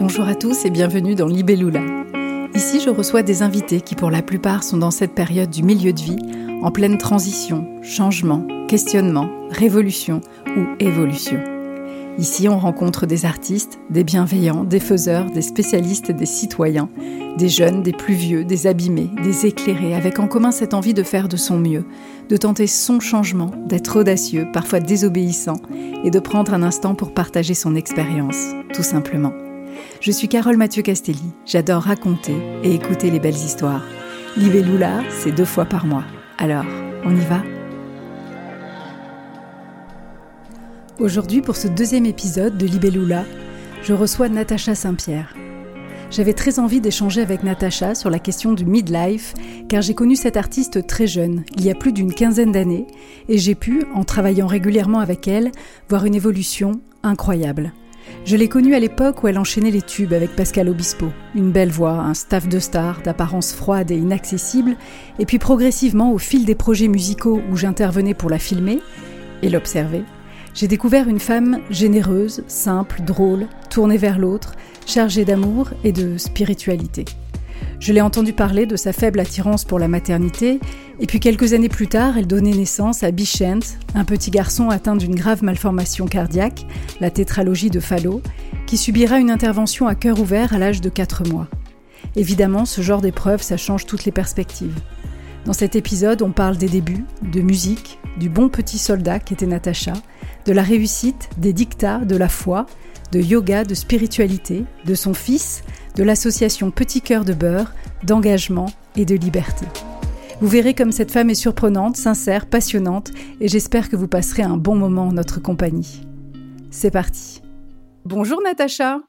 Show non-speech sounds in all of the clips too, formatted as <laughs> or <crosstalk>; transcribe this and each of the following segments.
Bonjour à tous et bienvenue dans Libellula. Ici, je reçois des invités qui, pour la plupart, sont dans cette période du milieu de vie, en pleine transition, changement, questionnement, révolution ou évolution. Ici, on rencontre des artistes, des bienveillants, des faiseurs, des spécialistes, des citoyens, des jeunes, des plus vieux, des abîmés, des éclairés, avec en commun cette envie de faire de son mieux, de tenter son changement, d'être audacieux, parfois désobéissant, et de prendre un instant pour partager son expérience, tout simplement. Je suis Carole Mathieu Castelli, j'adore raconter et écouter les belles histoires. Libellula, c'est deux fois par mois. Alors, on y va Aujourd'hui, pour ce deuxième épisode de Libellula, je reçois Natacha Saint-Pierre. J'avais très envie d'échanger avec Natacha sur la question du midlife, car j'ai connu cette artiste très jeune, il y a plus d'une quinzaine d'années, et j'ai pu, en travaillant régulièrement avec elle, voir une évolution incroyable. Je l'ai connue à l'époque où elle enchaînait les tubes avec Pascal Obispo. Une belle voix, un staff de stars d'apparence froide et inaccessible, et puis progressivement, au fil des projets musicaux où j'intervenais pour la filmer et l'observer, j'ai découvert une femme généreuse, simple, drôle, tournée vers l'autre, chargée d'amour et de spiritualité. Je l'ai entendu parler de sa faible attirance pour la maternité, et puis quelques années plus tard, elle donnait naissance à Bichent, un petit garçon atteint d'une grave malformation cardiaque, la tétralogie de Fallot, qui subira une intervention à cœur ouvert à l'âge de 4 mois. Évidemment, ce genre d'épreuve, ça change toutes les perspectives. Dans cet épisode, on parle des débuts, de musique, du bon petit soldat qu'était Natacha, de la réussite, des dictats, de la foi, de yoga, de spiritualité, de son fils, de l'association Petit Cœur de Beurre, d'engagement et de liberté. Vous verrez comme cette femme est surprenante, sincère, passionnante, et j'espère que vous passerez un bon moment en notre compagnie. C'est parti. Bonjour Natacha.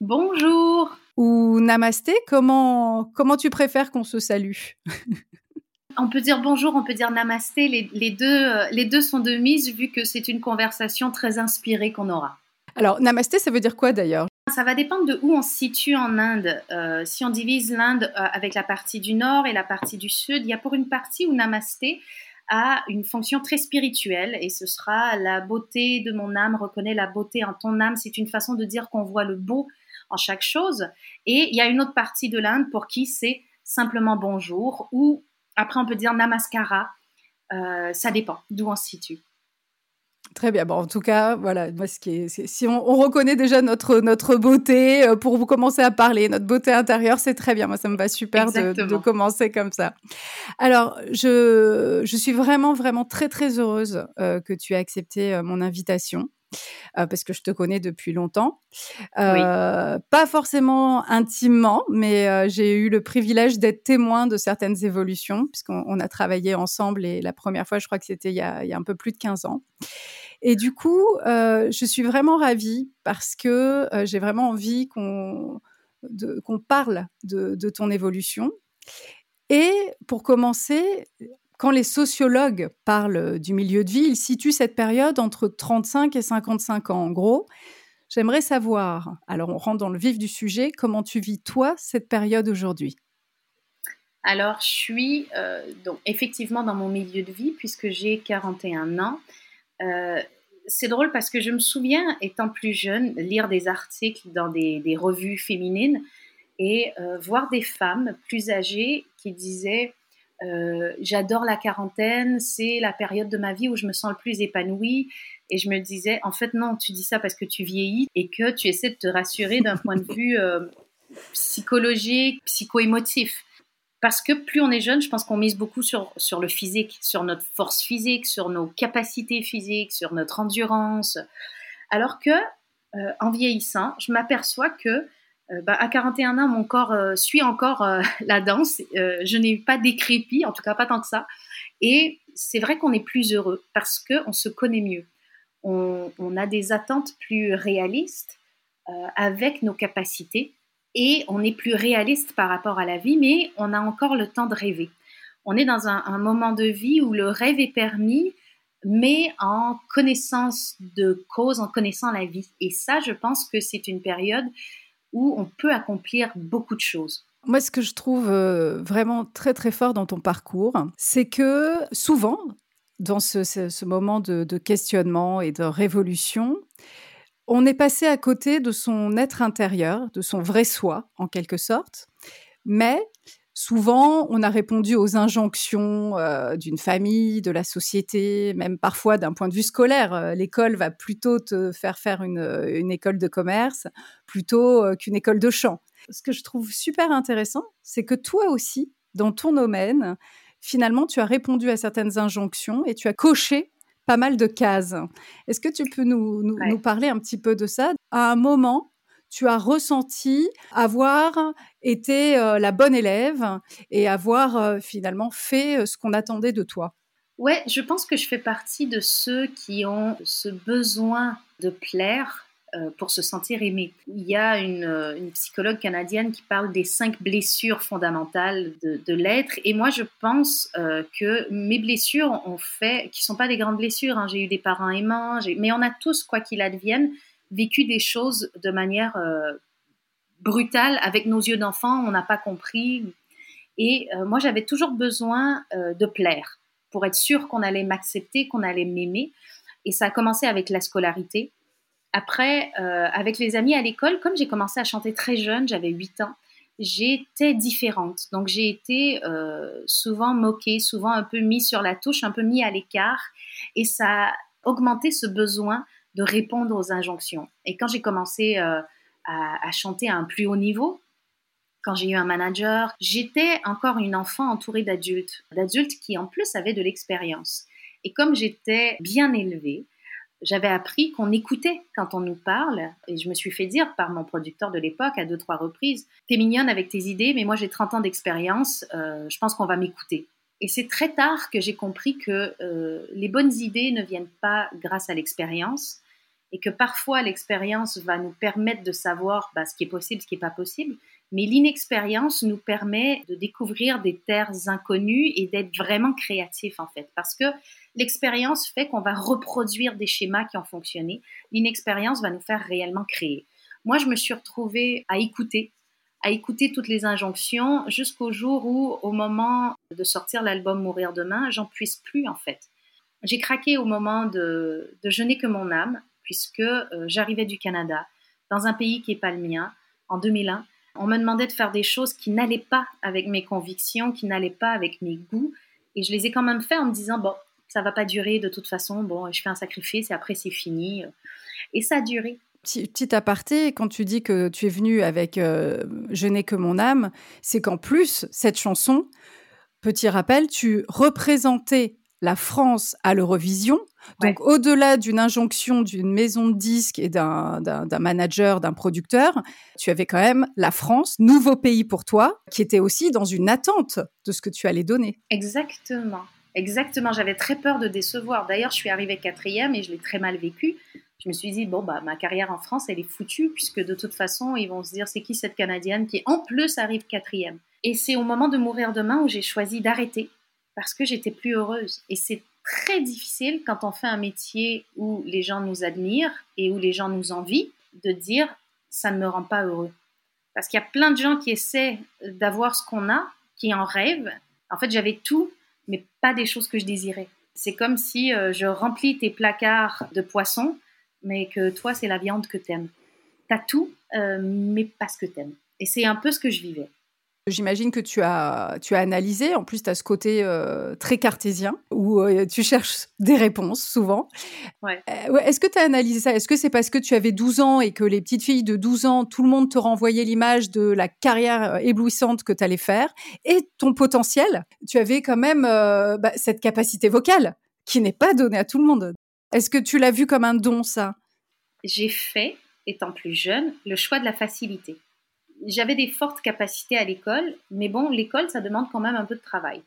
Bonjour. Ou namasté, comment, comment tu préfères qu'on se salue? <laughs> On peut dire bonjour, on peut dire namasté, les, deux, euh, les deux sont de mise vu que c'est une conversation très inspirée qu'on aura. Alors, namasté, ça veut dire quoi d'ailleurs? Ça va dépendre de où on se situe en Inde. Euh, si on divise l'Inde euh, avec la partie du nord et la partie du sud, il y a pour une partie où namasté a une fonction très spirituelle et ce sera la beauté de mon âme, reconnaît la beauté en ton âme. C'est une façon de dire qu'on voit le beau en chaque chose. Et il y a une autre partie de l'Inde pour qui c'est simplement bonjour ou après, on peut dire namaskara. Euh, ça dépend d'où on se situe. Très bien. Bon, en tout cas, voilà, moi, ce qui est, si on, reconnaît déjà notre, notre beauté euh, pour vous commencer à parler, notre beauté intérieure, c'est très bien. Moi, ça me va super de, commencer comme ça. Alors, je, je suis vraiment, vraiment très, très heureuse euh, que tu aies accepté mon invitation. Euh, parce que je te connais depuis longtemps. Euh, pas forcément intimement, mais euh, j'ai eu le privilège d'être témoin de certaines évolutions, puisqu'on a travaillé ensemble et la première fois, je crois que c'était il, y a un peu plus de 15 ans. Et du coup, je suis vraiment ravie parce que j'ai vraiment envie qu'on qu'on parle de, de ton évolution. Et pour commencer, quand les sociologues parlent du milieu de vie, ils situent cette période entre 35 et 55 ans. En gros, j'aimerais savoir, alors on rentre dans le vif du sujet, comment tu vis toi cette période aujourd'hui? Alors, je suis euh, donc effectivement dans mon milieu de vie puisque j'ai 41 ans. Euh, c'est drôle parce que je me souviens, étant plus jeune, lire des articles dans des, revues féminines et euh, voir des femmes plus âgées qui disaient euh, j'adore la quarantaine, c'est la période de ma vie où je me sens le plus épanouie. Et je me disais, en fait, non, tu dis ça parce que tu vieillis et que tu essaies de te rassurer d'un point de vue euh, psychologique, psycho-émotif. Parce que plus on est jeune, je pense qu'on mise beaucoup sur, sur le physique, sur notre force physique, sur nos capacités physiques, sur notre endurance. Alors que, euh, en vieillissant, je m'aperçois que euh, bah, à 41 ans, mon corps euh, suit encore <laughs> la danse. je n'ai pas décrépit, en tout cas pas tant que ça. Et c'est vrai qu'on est plus heureux parce qu'on se connaît mieux. On, on, a des attentes plus réalistes avec nos capacités et on est plus réaliste par rapport à la vie, mais on a encore le temps de rêver. On est dans un, moment de vie où le rêve est permis, mais en connaissance de cause, en connaissant la vie. Et ça, je pense que c'est une période où on peut accomplir beaucoup de choses. Moi, ce que je trouve euh, vraiment très très fort dans ton parcours, c'est que souvent, dans ce, moment de, questionnement et de révolution, on est passé à côté de son être intérieur, de son vrai soi, en quelque sorte. Mais souvent, on a répondu aux injonctions euh, d'une famille, de la société, même parfois d'un point de vue scolaire. Euh, l'école va plutôt te faire faire une, une école de commerce plutôt qu'une école de chant. Ce que je trouve super intéressant, c'est que toi aussi, dans ton domaine, finalement, tu as répondu à certaines injonctions et tu as coché pas mal de cases. Est-ce que tu peux nous, nous, parler un petit peu de ça? À un moment, tu as ressenti avoir été euh, la bonne élève et avoir euh, finalement fait euh, ce qu'on attendait de toi? Ouais, je pense que je fais partie de ceux qui ont ce besoin de plaire pour se sentir aimé. Il y a euh, une, psychologue canadienne qui parle des cinq blessures fondamentales de, l'être. Et moi, je pense euh, que mes blessures ont fait, qui sont pas des grandes blessures, hein. j'ai eu des parents aimants, mais on a tous, quoi qu'il advienne, vécu des choses de manière brutale avec nos yeux d'enfant, on n'a pas compris. Et moi, j'avais toujours besoin de plaire pour être sûr qu'on allait m'accepter, qu'on allait m'aimer. Et ça a commencé avec la scolarité. Après, euh, avec les amis à l'école, comme j'ai commencé à chanter très jeune, j'avais 8 ans, j'étais différente. Donc j'ai été euh, souvent moquée, souvent un peu mise sur la touche, un peu mis à l'écart. Et ça a augmenté ce besoin de répondre aux injonctions. Et quand j'ai commencé euh, à, chanter à un plus haut niveau, quand j'ai eu un manager, j'étais encore une enfant entourée d'adultes, d'adultes qui en plus avaient de l'expérience. Et comme j'étais bien élevée, j'avais appris qu'on écoutait quand on nous parle, et je me suis fait dire par mon producteur de l'époque à deux, trois reprises, t'es mignonne avec tes idées, mais moi j'ai 30 ans d'expérience, euh, je pense qu'on va m'écouter. Et c'est très tard que j'ai compris que euh, les bonnes idées ne viennent pas grâce à l'expérience, et que parfois l'expérience va nous permettre de savoir bah, ce qui est possible, ce qui n'est pas possible, mais l'inexpérience nous permet de découvrir des terres inconnues et d'être vraiment créatif en fait, parce que L'expérience fait qu'on va reproduire des schémas qui ont fonctionné. L'inexpérience va nous faire réellement créer. Moi, je me suis retrouvée à écouter, à écouter toutes les injonctions jusqu'au jour où, au moment de sortir l'album Mourir demain, j'en puisse plus en fait. J'ai craqué au moment de, de Je n'ai que mon âme, puisque euh, j'arrivais du Canada, dans un pays qui n'est pas le mien, en 2001. On me demandait de faire des choses qui n'allaient pas avec mes convictions, qui n'allaient pas avec mes goûts. Et je les ai quand même fait en me disant, bon, ça va pas durer de toute façon. Bon, je fais un sacrifice et après c'est fini. Et ça a duré. Petit, aparté, quand tu dis que tu es venu avec euh, Je n'ai que mon âme, c'est qu'en plus, cette chanson, petit rappel, tu représentais la France à l'Eurovision. Donc, au-delà d'une injonction d'une maison de disques et d'un manager, d'un producteur, tu avais quand même la France, nouveau pays pour toi, qui était aussi dans une attente de ce que tu allais donner. Exactement. Exactement, j'avais très peur de décevoir. D'ailleurs, je suis arrivée quatrième et je l'ai très mal vécu. Je me suis dit, bon, bah, ma carrière en France, elle est foutue, puisque de toute façon, ils vont se dire, c'est qui cette Canadienne qui, en plus, arrive quatrième? Et c'est au moment de mourir demain où j'ai choisi d'arrêter, parce que j'étais plus heureuse. Et c'est très difficile quand on fait un métier où les gens nous admirent et où les gens nous envient, de dire, ça ne me rend pas heureux. Parce qu'il y a plein de gens qui essaient d'avoir ce qu'on a, qui en rêvent. En fait, j'avais tout, mais pas des choses que je désirais. C'est comme si euh, je remplis tes placards de poissons, mais que toi, c'est la viande que t'aimes. T'as tout, euh, mais pas ce que t'aimes. Et c'est un peu ce que je vivais. J'imagine que tu as, tu as analysé, en plus tu as ce côté euh, très cartésien, où euh, tu cherches des réponses souvent. Ouais. Euh, est-ce que tu as analysé ça? Est-ce que c'est parce que tu avais 12 ans et que les petites filles de 12 ans, tout le monde te renvoyait l'image de la carrière éblouissante que tu allais faire et ton potentiel? Tu avais quand même bah, cette capacité vocale qui n'est pas donnée à tout le monde. Est-ce que tu l'as vu comme un don, ça? J'ai fait, étant plus jeune, le choix de la facilité j'avais des fortes capacités à l'école, mais bon, l'école, ça demande quand même un peu de travail.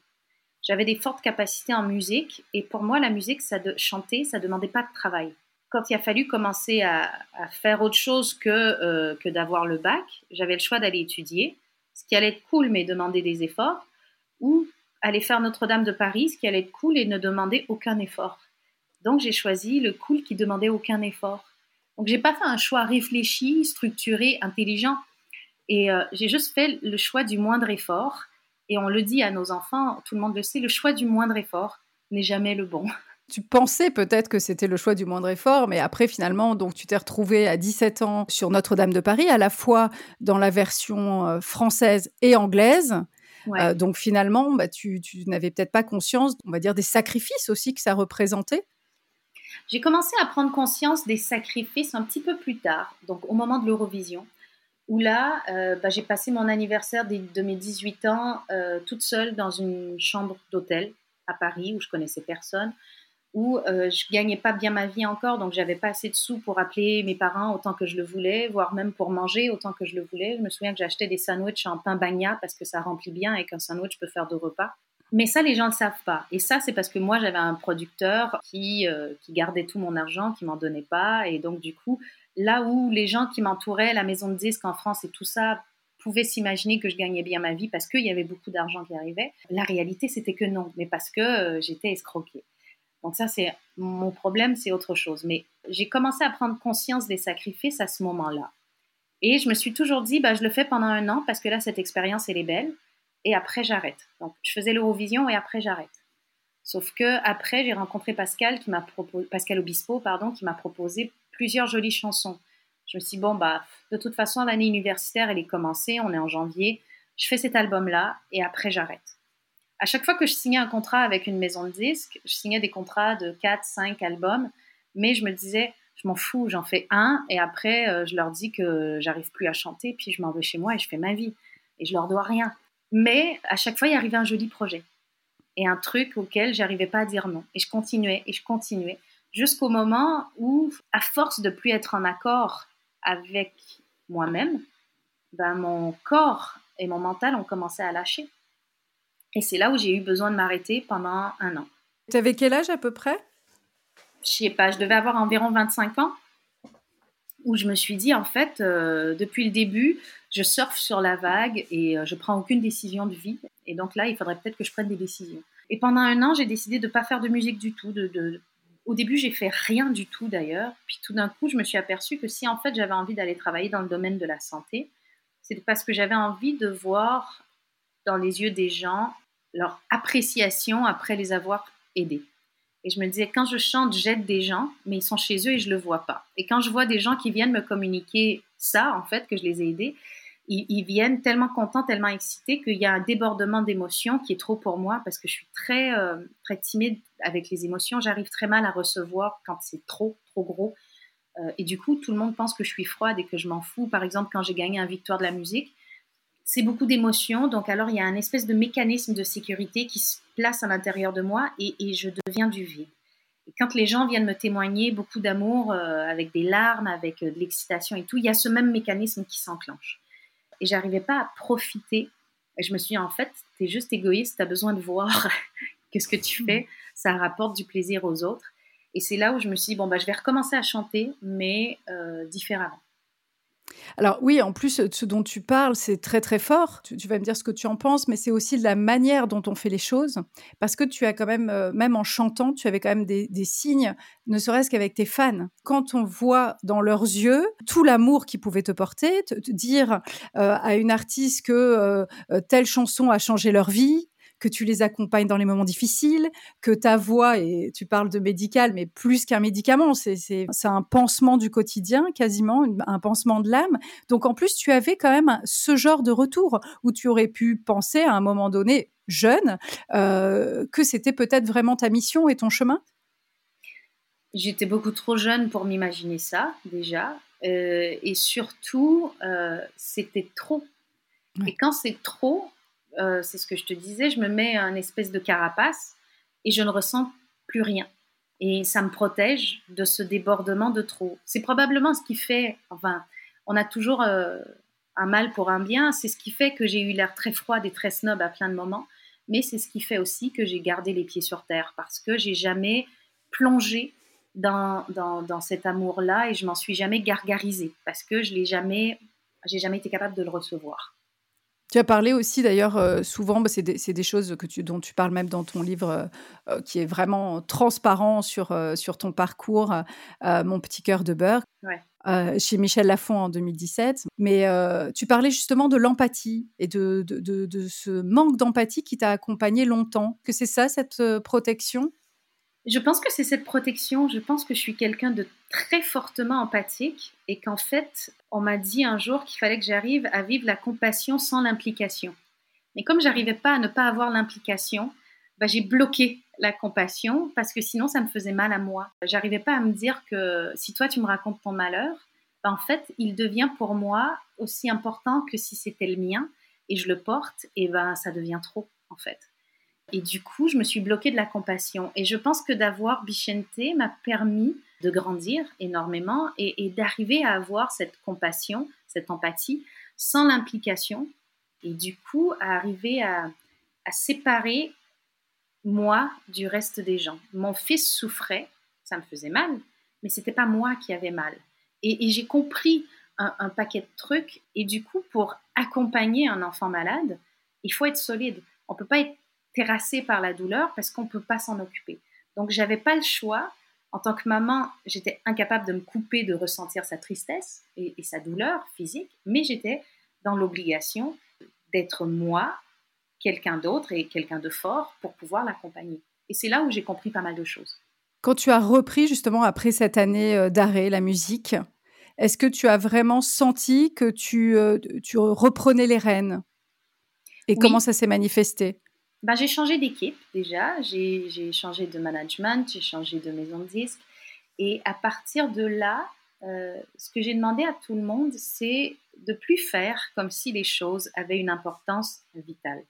J'avais des fortes capacités en musique, et pour moi, la musique, ça de chanter, ça demandait pas de travail. Quand il a fallu commencer à, faire autre chose que, euh, que d'avoir le bac, j'avais le choix d'aller étudier, ce qui allait être cool, mais demander des efforts, ou aller faire Notre-Dame de Paris, ce qui allait être cool et ne demander aucun effort. Donc j'ai choisi le cool qui demandait aucun effort. Donc j'ai pas fait un choix réfléchi, structuré, intelligent. Et euh, j'ai juste fait le choix du moindre effort. Et on le dit à nos enfants, tout le monde le sait, le choix du moindre effort n'est jamais le bon. <laughs> Tu pensais peut-être que c'était le choix du moindre effort, mais après finalement, donc tu t'es retrouvé à 17 ans sur Notre-Dame de Paris, à la fois dans la version euh, française et anglaise. Euh, donc finalement, bah, tu, tu n'avais peut-être pas conscience, on va dire, des sacrifices aussi que ça représentait. J'ai commencé à prendre conscience des sacrifices un petit peu plus tard, donc au moment de l'Eurovision, où là, euh, bah, j'ai passé mon anniversaire de, mes 18 ans toute seule dans une chambre d'hôtel à Paris où je connaissais personne où euh, je gagnais pas bien ma vie encore, donc j'avais pas assez de sous pour appeler mes parents autant que je le voulais, voire même pour manger autant que je le voulais. Je me souviens que j'achetais des sandwichs en pain bagna parce que ça remplit bien et qu'un sandwich peut faire deux repas. Mais ça, les gens ne le savent pas. Et ça, c'est parce que moi, j'avais un producteur qui, euh, qui gardait tout mon argent, qui m'en donnait pas. Et donc, du coup, là où les gens qui m'entouraient, la maison de disques en France et tout ça, pouvaient s'imaginer que je gagnais bien ma vie parce qu'il y avait beaucoup d'argent qui arrivait, la réalité, c'était que non, mais parce que euh, j'étais escroquée. Donc ça, c'est mon problème, c'est autre chose. Mais j'ai commencé à prendre conscience des sacrifices à ce moment-là. Et je me suis toujours dit, bah, je le fais pendant un an parce que là, cette expérience, elle est belle. Et après, j'arrête. Donc, je faisais l'Eurovision et après, j'arrête. Sauf que après, j'ai rencontré Pascal, qui m'a proposé, Pascal Obispo, pardon, qui m'a proposé plusieurs jolies chansons. Je me suis dit, bon, bah, de toute façon, l'année universitaire, elle est commencée, on est en janvier. Je fais cet album-là et après, j'arrête à chaque fois que je signais un contrat avec une maison de disques, je signais des contrats de 4, 5 albums, mais je me disais, je m'en fous, j'en fais un, et après, euh, je leur dis que j'arrive plus à chanter, puis je m'en vais chez moi et je fais ma vie. Et je leur dois rien. Mais à chaque fois, il arrivait un joli projet. Et un truc auquel j'arrivais pas à dire non. Et je continuais, et je continuais, jusqu'au moment où, à force de plus être en accord avec moi-même, ben, mon corps et mon mental ont commencé à lâcher. Et c'est là où j'ai eu besoin de m'arrêter pendant un an. Tu avais quel âge à peu près? Je sais pas, je devais avoir environ 25 ans, où je me suis dit, en fait, euh, depuis le début, je surfe sur la vague et euh, je prends aucune décision de vie. Et donc là, il faudrait peut-être que je prenne des décisions. Et pendant un an, j'ai décidé de ne pas faire de musique du tout. De, Au début, j'ai fait rien du tout d'ailleurs. Puis tout d'un coup, je me suis aperçue que si en fait j'avais envie d'aller travailler dans le domaine de la santé, c'est parce que j'avais envie de voir dans les yeux des gens leur appréciation après les avoir aidés. Et je me disais, quand je chante, j'aide des gens, mais ils sont chez eux et je ne le vois pas. Et quand je vois des gens qui viennent me communiquer ça, en fait, que je les ai aidés, ils, viennent tellement contents, tellement excités qu'il y a un débordement d'émotions qui est trop pour moi parce que je suis très, euh, très timide avec les émotions. J'arrive très mal à recevoir quand c'est trop, trop gros. Euh, et du coup, tout le monde pense que je suis froide et que je m'en fous. Par exemple, quand j'ai gagné un victoire de la musique, c'est beaucoup d'émotions. Donc, alors, il y a un espèce de mécanisme de sécurité qui se place à l'intérieur de moi et, je deviens du vide. Et quand les gens viennent me témoigner beaucoup d'amour, euh, avec des larmes, avec euh, de l'excitation et tout, il y a ce même mécanisme qui s'enclenche. Et j'arrivais pas à profiter. Et je me suis dit, en fait, tu es juste égoïste, tu as besoin de voir <laughs> que ce que tu fais, ça rapporte du plaisir aux autres. Et c'est là où je me suis dit, bon, bah, je vais recommencer à chanter, mais euh, différemment. Alors oui, en plus, ce dont tu parles, c'est très très fort. Tu, vas me dire ce que tu en penses, mais c'est aussi la manière dont on fait les choses. Parce que tu as quand même, euh, même en chantant, tu avais quand même des, signes, ne serait-ce qu'avec tes fans. Quand on voit dans leurs yeux tout l'amour qu'ils pouvaient te porter, te, dire euh, à une artiste que euh, telle chanson a changé leur vie, que tu les accompagnes dans les moments difficiles, que ta voix, et tu parles de médical, mais plus qu'un médicament, c'est un pansement du quotidien, quasiment, un pansement de l'âme. Donc en plus, tu avais quand même ce genre de retour où tu aurais pu penser à un moment donné, jeune, euh, que c'était peut-être vraiment ta mission et ton chemin? J'étais beaucoup trop jeune pour m'imaginer ça déjà. Euh, et surtout, euh, c'était trop. Et quand c'est trop, euh, c'est ce que je te disais, je me mets un espèce de carapace et je ne ressens plus rien. Et ça me protège de ce débordement de trop. C'est probablement ce qui fait, enfin, on a toujours euh, un mal pour un bien, c'est ce qui fait que j'ai eu l'air très froide et très snob à plein de moments, mais c'est ce qui fait aussi que j'ai gardé les pieds sur terre parce que j'ai jamais plongé dans, dans, cet amour-là et je m'en suis jamais gargarisée parce que je l'ai jamais, j'ai jamais été capable de le recevoir. Tu as parlé aussi d'ailleurs euh, souvent, bah, c'est des, choses que tu, dont tu parles même dans ton livre euh, euh, qui est vraiment transparent sur, sur ton parcours, Mon petit cœur de beurre, chez Michel Lafon en 2017. Mais tu parlais justement de l'empathie et de, de, de, ce manque d'empathie qui t'a accompagné longtemps. Que c'est ça, cette protection? Je pense que c'est cette protection. Je pense que je suis quelqu'un de très fortement empathique et qu'en fait, on m'a dit un jour qu'il fallait que j'arrive à vivre la compassion sans l'implication. Mais comme j'arrivais pas à ne pas avoir l'implication, bah, j'ai bloqué la compassion parce que sinon ça me faisait mal à moi. J'arrivais pas à me dire que si toi tu me racontes ton malheur, bah, en fait il devient pour moi aussi important que si c'était le mien et je le porte et ben ça devient trop en fait. Et du coup, je me suis bloquée de la compassion. Et je pense que d'avoir Bichente m'a permis de grandir énormément et, d'arriver à avoir cette compassion, cette empathie, sans l'implication. Et du coup, à arriver à, séparer moi du reste des gens. Mon fils souffrait, ça me faisait mal, mais c'était pas moi qui avais mal. Et, j'ai compris un, un, paquet de trucs. Et du coup, pour accompagner un enfant malade, il faut être solide. On peut pas être terrassé par la douleur parce qu'on ne peut pas s'en occuper. Donc, j'avais pas le choix. En tant que maman, j'étais incapable de me couper de ressentir sa tristesse et, sa douleur physique, mais j'étais dans l'obligation d'être moi, quelqu'un d'autre et quelqu'un de fort pour pouvoir l'accompagner. Et c'est là où j'ai compris pas mal de choses. Quand tu as repris justement après cette année euh, d'arrêt la musique, est-ce que tu as vraiment senti que tu, euh, tu reprenais les rênes? Et comment ça s'est manifesté? Bah, j'ai changé d'équipe déjà, j'ai changé de management, j'ai changé de maison de disque. Et à partir de là, euh, ce que j'ai demandé à tout le monde, c'est de plus faire comme si les choses avaient une importance vitale.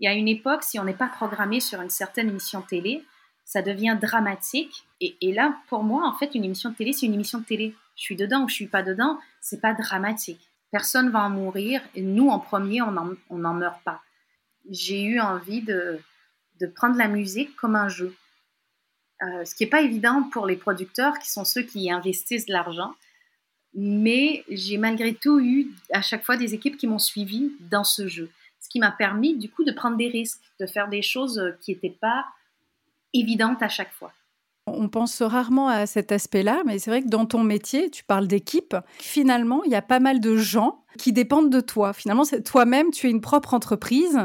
Il y a une époque, si on n'est pas programmé sur une certaine émission télé, ça devient dramatique. Et, là, pour moi, en fait, une émission de télé, c'est une émission de télé. Je suis dedans ou je suis pas dedans, c'est pas dramatique. Personne va en mourir. Et nous, en premier, on n'en meurt pas j'ai eu envie de, de, prendre la musique comme un jeu. Euh, ce qui n'est pas évident pour les producteurs qui sont ceux qui investissent de l'argent. Mais j'ai malgré tout eu à chaque fois des équipes qui m'ont suivi dans ce jeu. Ce qui m'a permis du coup de prendre des risques, de faire des choses qui n'étaient pas évidentes à chaque fois. On pense rarement à cet aspect-là, mais c'est vrai que dans ton métier, tu parles d'équipe. Finalement, il y a pas mal de gens qui dépendent de toi. Finalement, toi-même, tu es une propre entreprise.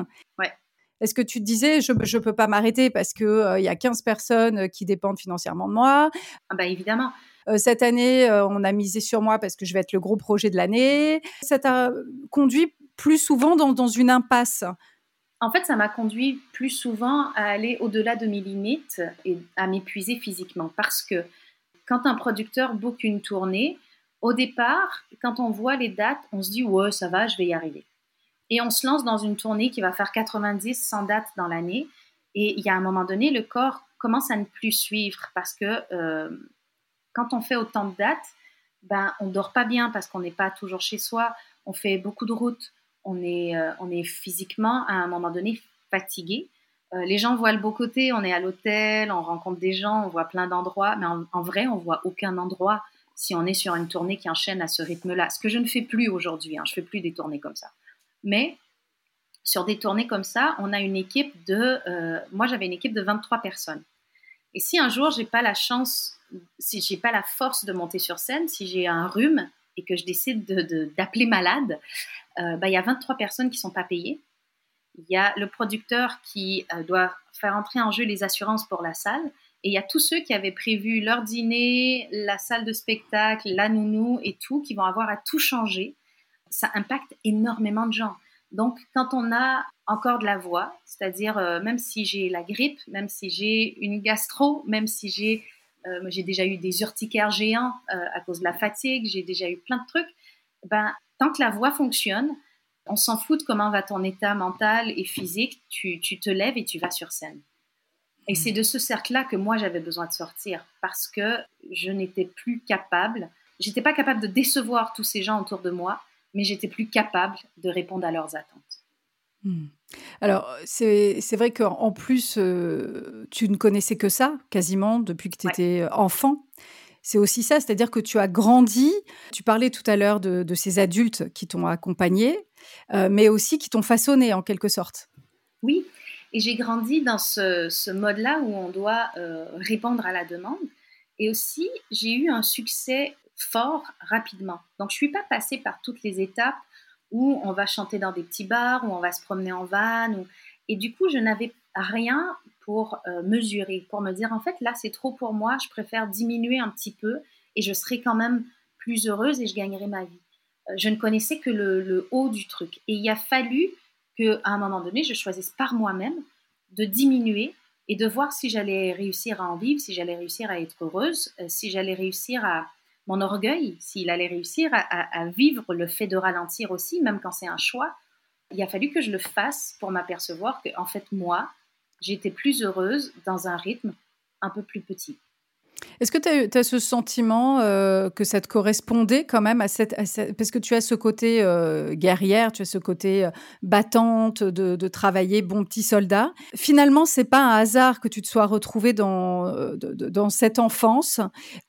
Est-ce que tu te disais, je ne peux pas m'arrêter parce qu'il euh, il y a 15 personnes qui dépendent financièrement de moi? Ah bah Évidemment. Euh, cette année, euh, on a misé sur moi parce que je vais être le gros projet de l'année. Ça t'a conduit plus souvent dans, dans une impasse? En fait, ça m'a conduit plus souvent à aller au-delà de mes limites et à m'épuiser physiquement. Parce que quand un producteur book une tournée, au départ, quand on voit les dates, on se dit ouais, ça va, je vais y arriver. Et on se lance dans une tournée qui va faire 90, 100 dates dans l'année. Et il y a un moment donné, le corps commence à ne plus suivre parce que euh, quand on fait autant de dates, ben, on dort pas bien parce qu'on n'est pas toujours chez soi, on fait beaucoup de routes, on est, euh, on est physiquement à un moment donné fatigué. Euh, les gens voient le beau côté, on est à l'hôtel, on rencontre des gens, on voit plein d'endroits, mais en, vrai, on voit aucun endroit si on est sur une tournée qui enchaîne à ce rythme-là. Ce que je ne fais plus aujourd'hui, hein, je fais plus des tournées comme ça. Mais sur des tournées comme ça, on a une équipe de, euh, moi j'avais une équipe de 23 personnes. Et si un jour j'ai pas la chance, si j'ai pas la force de monter sur scène, si j'ai un rhume et que je décide d'appeler malade, euh, bah, il y a 23 personnes qui sont pas payées. Il y a le producteur qui euh, doit faire entrer en jeu les assurances pour la salle. Et il y a tous ceux qui avaient prévu leur dîner, la salle de spectacle, la nounou et tout, qui vont avoir à tout changer. Ça impacte énormément de gens. Donc, quand on a encore de la voix, c'est-à-dire euh, même si j'ai la grippe, même si j'ai une gastro, même si j'ai j'ai déjà eu des urticaires géants à cause de la fatigue, j'ai déjà eu plein de trucs, ben tant que la voix fonctionne, on s'en fout de comment va ton état mental et physique, tu, te lèves et tu vas sur scène. Et c'est de ce cercle-là que moi j'avais besoin de sortir parce que je n'étais plus capable, j'étais pas capable de décevoir tous ces gens autour de moi, mais j'étais plus capable de répondre à leurs attentes. Hmm. Alors, c'est vrai qu'en plus, euh, tu ne connaissais que ça, quasiment, depuis que tu étais enfant c'est aussi ça, c'est-à-dire que tu as grandi. Tu parlais tout à l'heure de, ces adultes qui t'ont accompagné, euh, mais aussi qui t'ont façonné en quelque sorte. Oui, et j'ai grandi dans ce, mode-là où on doit euh, répondre à la demande. Et aussi, j'ai eu un succès fort rapidement. Donc, je ne suis pas passée par toutes les étapes où on va chanter dans des petits bars, où on va se promener en van. Et du coup, je n'avais rien pour euh, mesurer, pour me dire en fait là c'est trop pour moi, je préfère diminuer un petit peu et je serai quand même plus heureuse et je gagnerai ma vie. Euh, je ne connaissais que le, haut du truc et il a fallu qu'à un moment donné je choisisse par moi-même de diminuer et de voir si j'allais réussir à en vivre, si j'allais réussir à être heureuse, euh, si j'allais réussir à mon orgueil, s'il allait réussir à vivre le fait de ralentir aussi, même quand c'est un choix, il a fallu que je le fasse pour m'apercevoir que, en fait, moi, j'étais plus heureuse dans un rythme un peu plus petit. Est-ce que tu as, ce sentiment euh, que ça te correspondait quand même à cette, parce que tu as ce côté euh, guerrière, tu as ce côté euh, battante de, travailler bon petit soldat. Finalement, c'est pas un hasard que tu te sois retrouvé dans dans cette enfance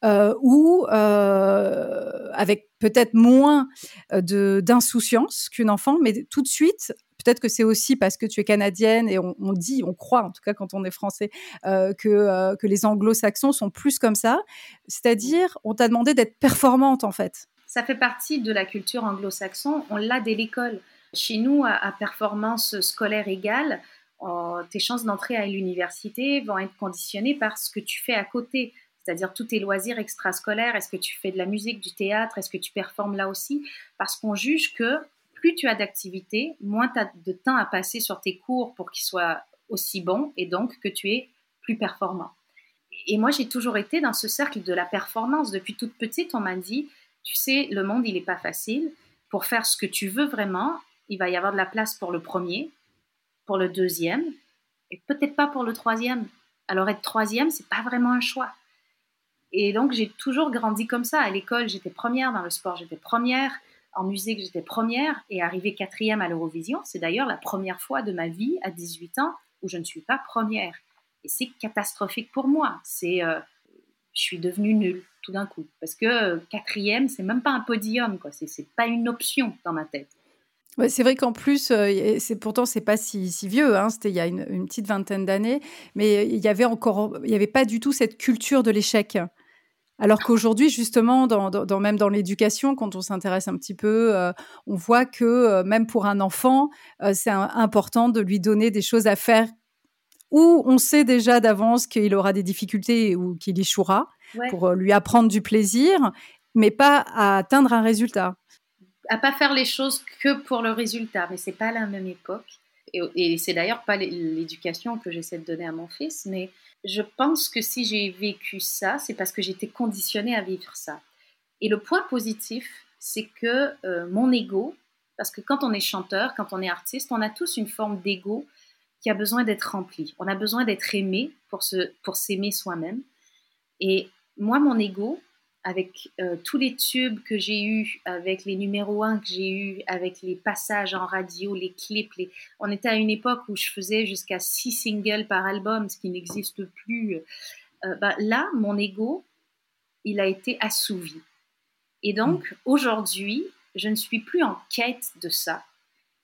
où avec peut-être moins d'insouciance qu'une enfant, mais tout de suite Peut-être que c'est aussi parce que tu es canadienne et on, dit, on croit en tout cas quand on est français, euh, que, euh, que les anglo-saxons sont plus comme ça. C'est-à-dire, on t'a demandé d'être performante en fait. Ça fait partie de la culture anglo-saxon, on l'a dès l'école. Chez nous, à, performance scolaire égale, oh, tes chances d'entrer à l'université vont être conditionnées par ce que tu fais à côté c'est-à-dire tous tes loisirs extrascolaires, est-ce que tu fais de la musique, du théâtre, est-ce que tu performes là aussi? Parce qu'on juge que plus tu as d'activités, moins tu as de temps à passer sur tes cours pour qu'ils soient aussi bons et donc que tu es plus performant. Et moi, j'ai toujours été dans ce cercle de la performance. Depuis toute petite, on m'a dit, tu sais, le monde, il n'est pas facile. Pour faire ce que tu veux vraiment, il va y avoir de la place pour le premier, pour le deuxième, et peut-être pas pour le troisième. Alors être troisième, c'est pas vraiment un choix. Et donc j'ai toujours grandi comme ça. À l'école, j'étais première, dans le sport, j'étais première, en musique, j'étais première et arrivée quatrième à l'Eurovision. C'est d'ailleurs la première fois de ma vie à 18 ans où je ne suis pas première. Et c'est catastrophique pour moi. C'est, euh, je suis devenue nulle tout d'un coup parce que euh, quatrième, c'est même pas un podium, quoi. C'est, c'est pas une option dans ma tête. C'est vrai qu'en plus, euh, c'est pourtant c'est pas si, si vieux, hein, c'était il y a une, une petite vingtaine d'années, mais il y avait encore, il y avait pas du tout cette culture de l'échec. Alors qu'aujourd'hui, justement, dans, même dans l'éducation, quand on s'intéresse un petit peu, euh, on voit que euh, même pour un enfant, euh, c'est important de lui donner des choses à faire où on sait déjà d'avance qu'il aura des difficultés ou qu'il échouera pour lui apprendre du plaisir, mais pas à atteindre un résultat. À pas faire les choses que pour le résultat, mais c'est pas la même époque. Et, et c'est d'ailleurs pas l'éducation que j'essaie de donner à mon fils, mais je pense que si j'ai vécu ça, c'est parce que j'étais conditionnée à vivre ça. Et le point positif, c'est que euh, mon ego, parce que quand on est chanteur, quand on est artiste, on a tous une forme d'ego qui a besoin d'être rempli. On a besoin d'être aimé pour, pour s'aimer soi-même. Et moi, mon ego, avec euh, tous les tubes que j'ai eus, avec les numéros 1 que j'ai eus, avec les passages en radio, les clips. Les... On était à une époque où je faisais jusqu'à 6 singles par album, ce qui n'existe plus. Euh, bah, là, mon ego, il a été assouvi. Et donc, mmh. aujourd'hui, je ne suis plus en quête de ça,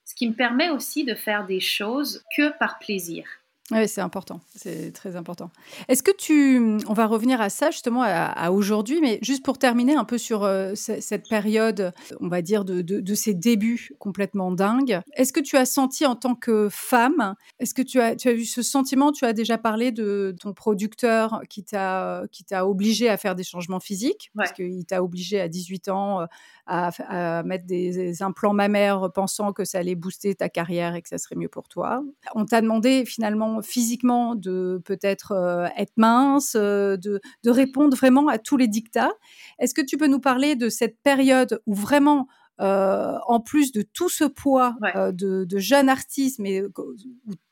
ce qui me permet aussi de faire des choses que par plaisir. Oui, c'est important, c'est très important. Est-ce que tu, on va revenir à ça justement à, aujourd'hui, mais juste pour terminer un peu sur euh, cette période, on va dire de, de, ces débuts complètement dingues. Est-ce que tu as senti en tant que femme, est-ce que tu as, tu as eu ce sentiment Tu as déjà parlé de ton producteur qui t'a qui t'a obligé à faire des changements physiques? Parce qu'il t'a obligé à 18 ans à, mettre des, implants mammaires pensant que ça allait booster ta carrière et que ça serait mieux pour toi. On t'a demandé finalement physiquement de peut-être euh, être mince, euh, de, répondre vraiment à tous les dictats. Est-ce que tu peux nous parler de cette période où vraiment euh, en plus de tout ce poids de, de, jeune artiste, mais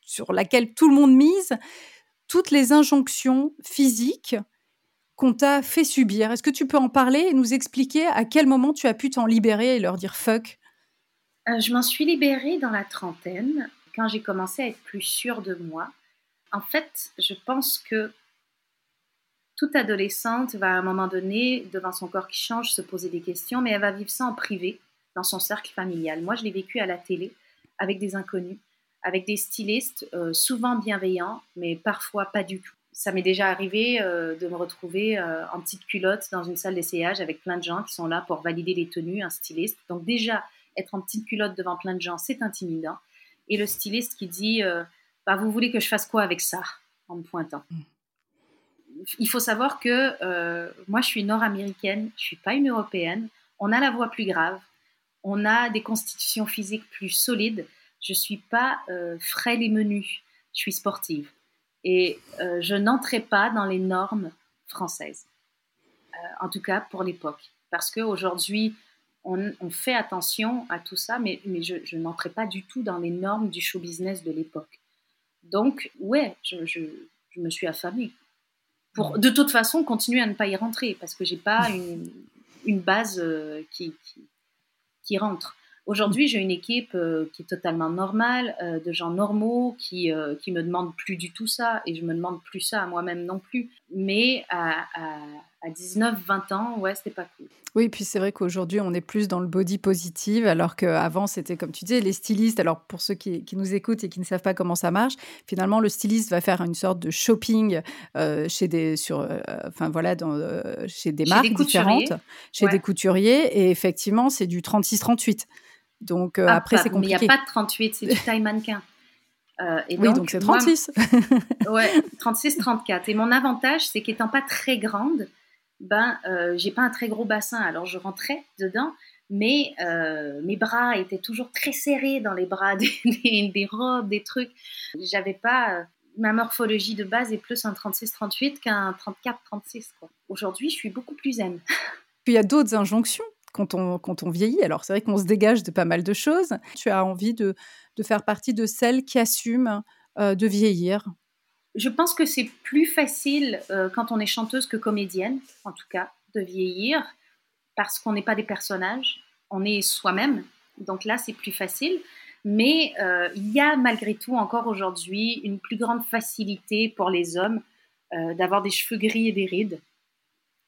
sur laquelle tout le monde mise, toutes les injonctions physiques qu'on t'a fait subir. Est-ce que tu peux en parler et nous expliquer à quel moment tu as pu t'en libérer et leur dire fuck? Euh, Je m'en suis libérée dans la trentaine, quand j'ai commencé à être plus sûre de moi. En fait, je pense que toute adolescente va à un moment donné, devant son corps qui change, se poser des questions, mais elle va vivre ça en privé, dans son cercle familial. Moi, je l'ai vécu à la télé, avec des inconnus, avec des stylistes, euh, souvent bienveillants, mais parfois pas du tout ça m'est déjà arrivé euh, de me retrouver euh, en petite culotte dans une salle d'essayage avec plein de gens qui sont là pour valider les tenues, un styliste. Donc déjà, être en petite culotte devant plein de gens, c'est intimidant. Et le styliste qui dit, euh, bah, vous voulez que je fasse quoi avec ça? en me pointant. Mm. Il faut savoir que moi, je suis nord-américaine, je suis pas une européenne. On a la voix plus grave, on a des constitutions physiques plus solides. Je suis pas frêle et menue, je suis sportive. Et euh, je n'entrais pas dans les normes françaises, en tout cas pour l'époque. Parce qu'aujourd'hui, on, on, fait attention à tout ça, mais, mais je, je n'entrais pas du tout dans les normes du show business de l'époque. Donc, ouais, je, je, je, me suis affamée. Pour, de toute façon, continuer à ne pas y rentrer, parce que j'ai pas <laughs> une, une base euh, qui, qui, qui, rentre. Aujourd'hui, j'ai une équipe euh, qui est totalement normale, euh, de gens normaux, qui, qui me demandent plus du tout ça, et je me demande plus ça à moi-même non plus. Mais à, à, à 19, 20 ans, ouais, c'était pas cool. Oui, puis c'est vrai qu'aujourd'hui, on est plus dans le body positive, alors qu'avant, c'était comme tu disais, les stylistes. Alors, pour ceux qui, nous écoutent et qui ne savent pas comment ça marche, finalement, le styliste va faire une sorte de shopping euh, chez des, sur, euh, enfin voilà, dans, euh, chez des marques différentes, chez des couturiers. Et effectivement, c'est du 36-38. Donc, ah, après, c'est compliqué. Mais il n'y a pas de 38, c'est du taille mannequin. et oui, donc c'est 36. <laughs> ouais, 36-34. Et mon avantage, c'est qu'étant pas très grande, ben, euh, j'ai pas un très gros bassin, alors je rentrais dedans, mais euh, mes bras étaient toujours très serrés dans les bras <laughs> des, des, robes, des trucs. J'avais pas euh, ma morphologie de base est plus un 36-38 qu'un 34-36. Aujourd'hui, je suis beaucoup plus zen. <laughs> Puis il y a d'autres injonctions quand on, vieillit. Alors c'est vrai qu'on se dégage de pas mal de choses. Tu as envie de, faire partie de celles qui assument de vieillir, je pense que c'est plus facile euh, quand on est chanteuse que comédienne, en tout cas, de vieillir, parce qu'on n'est pas des personnages, on est soi-même. Donc là, c'est plus facile. Mais euh, il y a malgré tout encore aujourd'hui une plus grande facilité pour les hommes euh, d'avoir des cheveux gris et des rides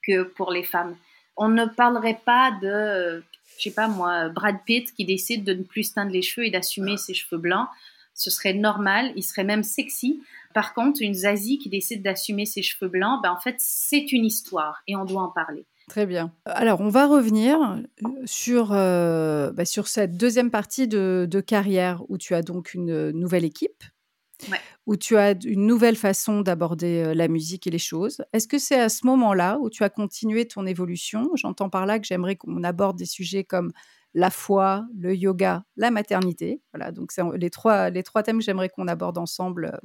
que pour les femmes. On ne parlerait pas de, je sais pas moi, Brad Pitt qui décide de ne plus se teindre les cheveux et d'assumer ses cheveux blancs. Ce serait normal, il serait même sexy. Par contre, une Zazie qui décide d'assumer ses cheveux blancs, ben, en fait, c'est une histoire et on doit en parler. Très bien. Alors, on va revenir sur, euh, bah, sur cette deuxième partie de, carrière où tu as donc une nouvelle équipe, où tu as une nouvelle façon d'aborder la musique et les choses. Est-ce que c'est à ce moment-là où tu as continué ton évolution? J'entends par là que j'aimerais qu'on aborde des sujets comme la foi, le yoga, la maternité. Voilà, donc c'est les trois, les trois thèmes que j'aimerais qu'on aborde ensemble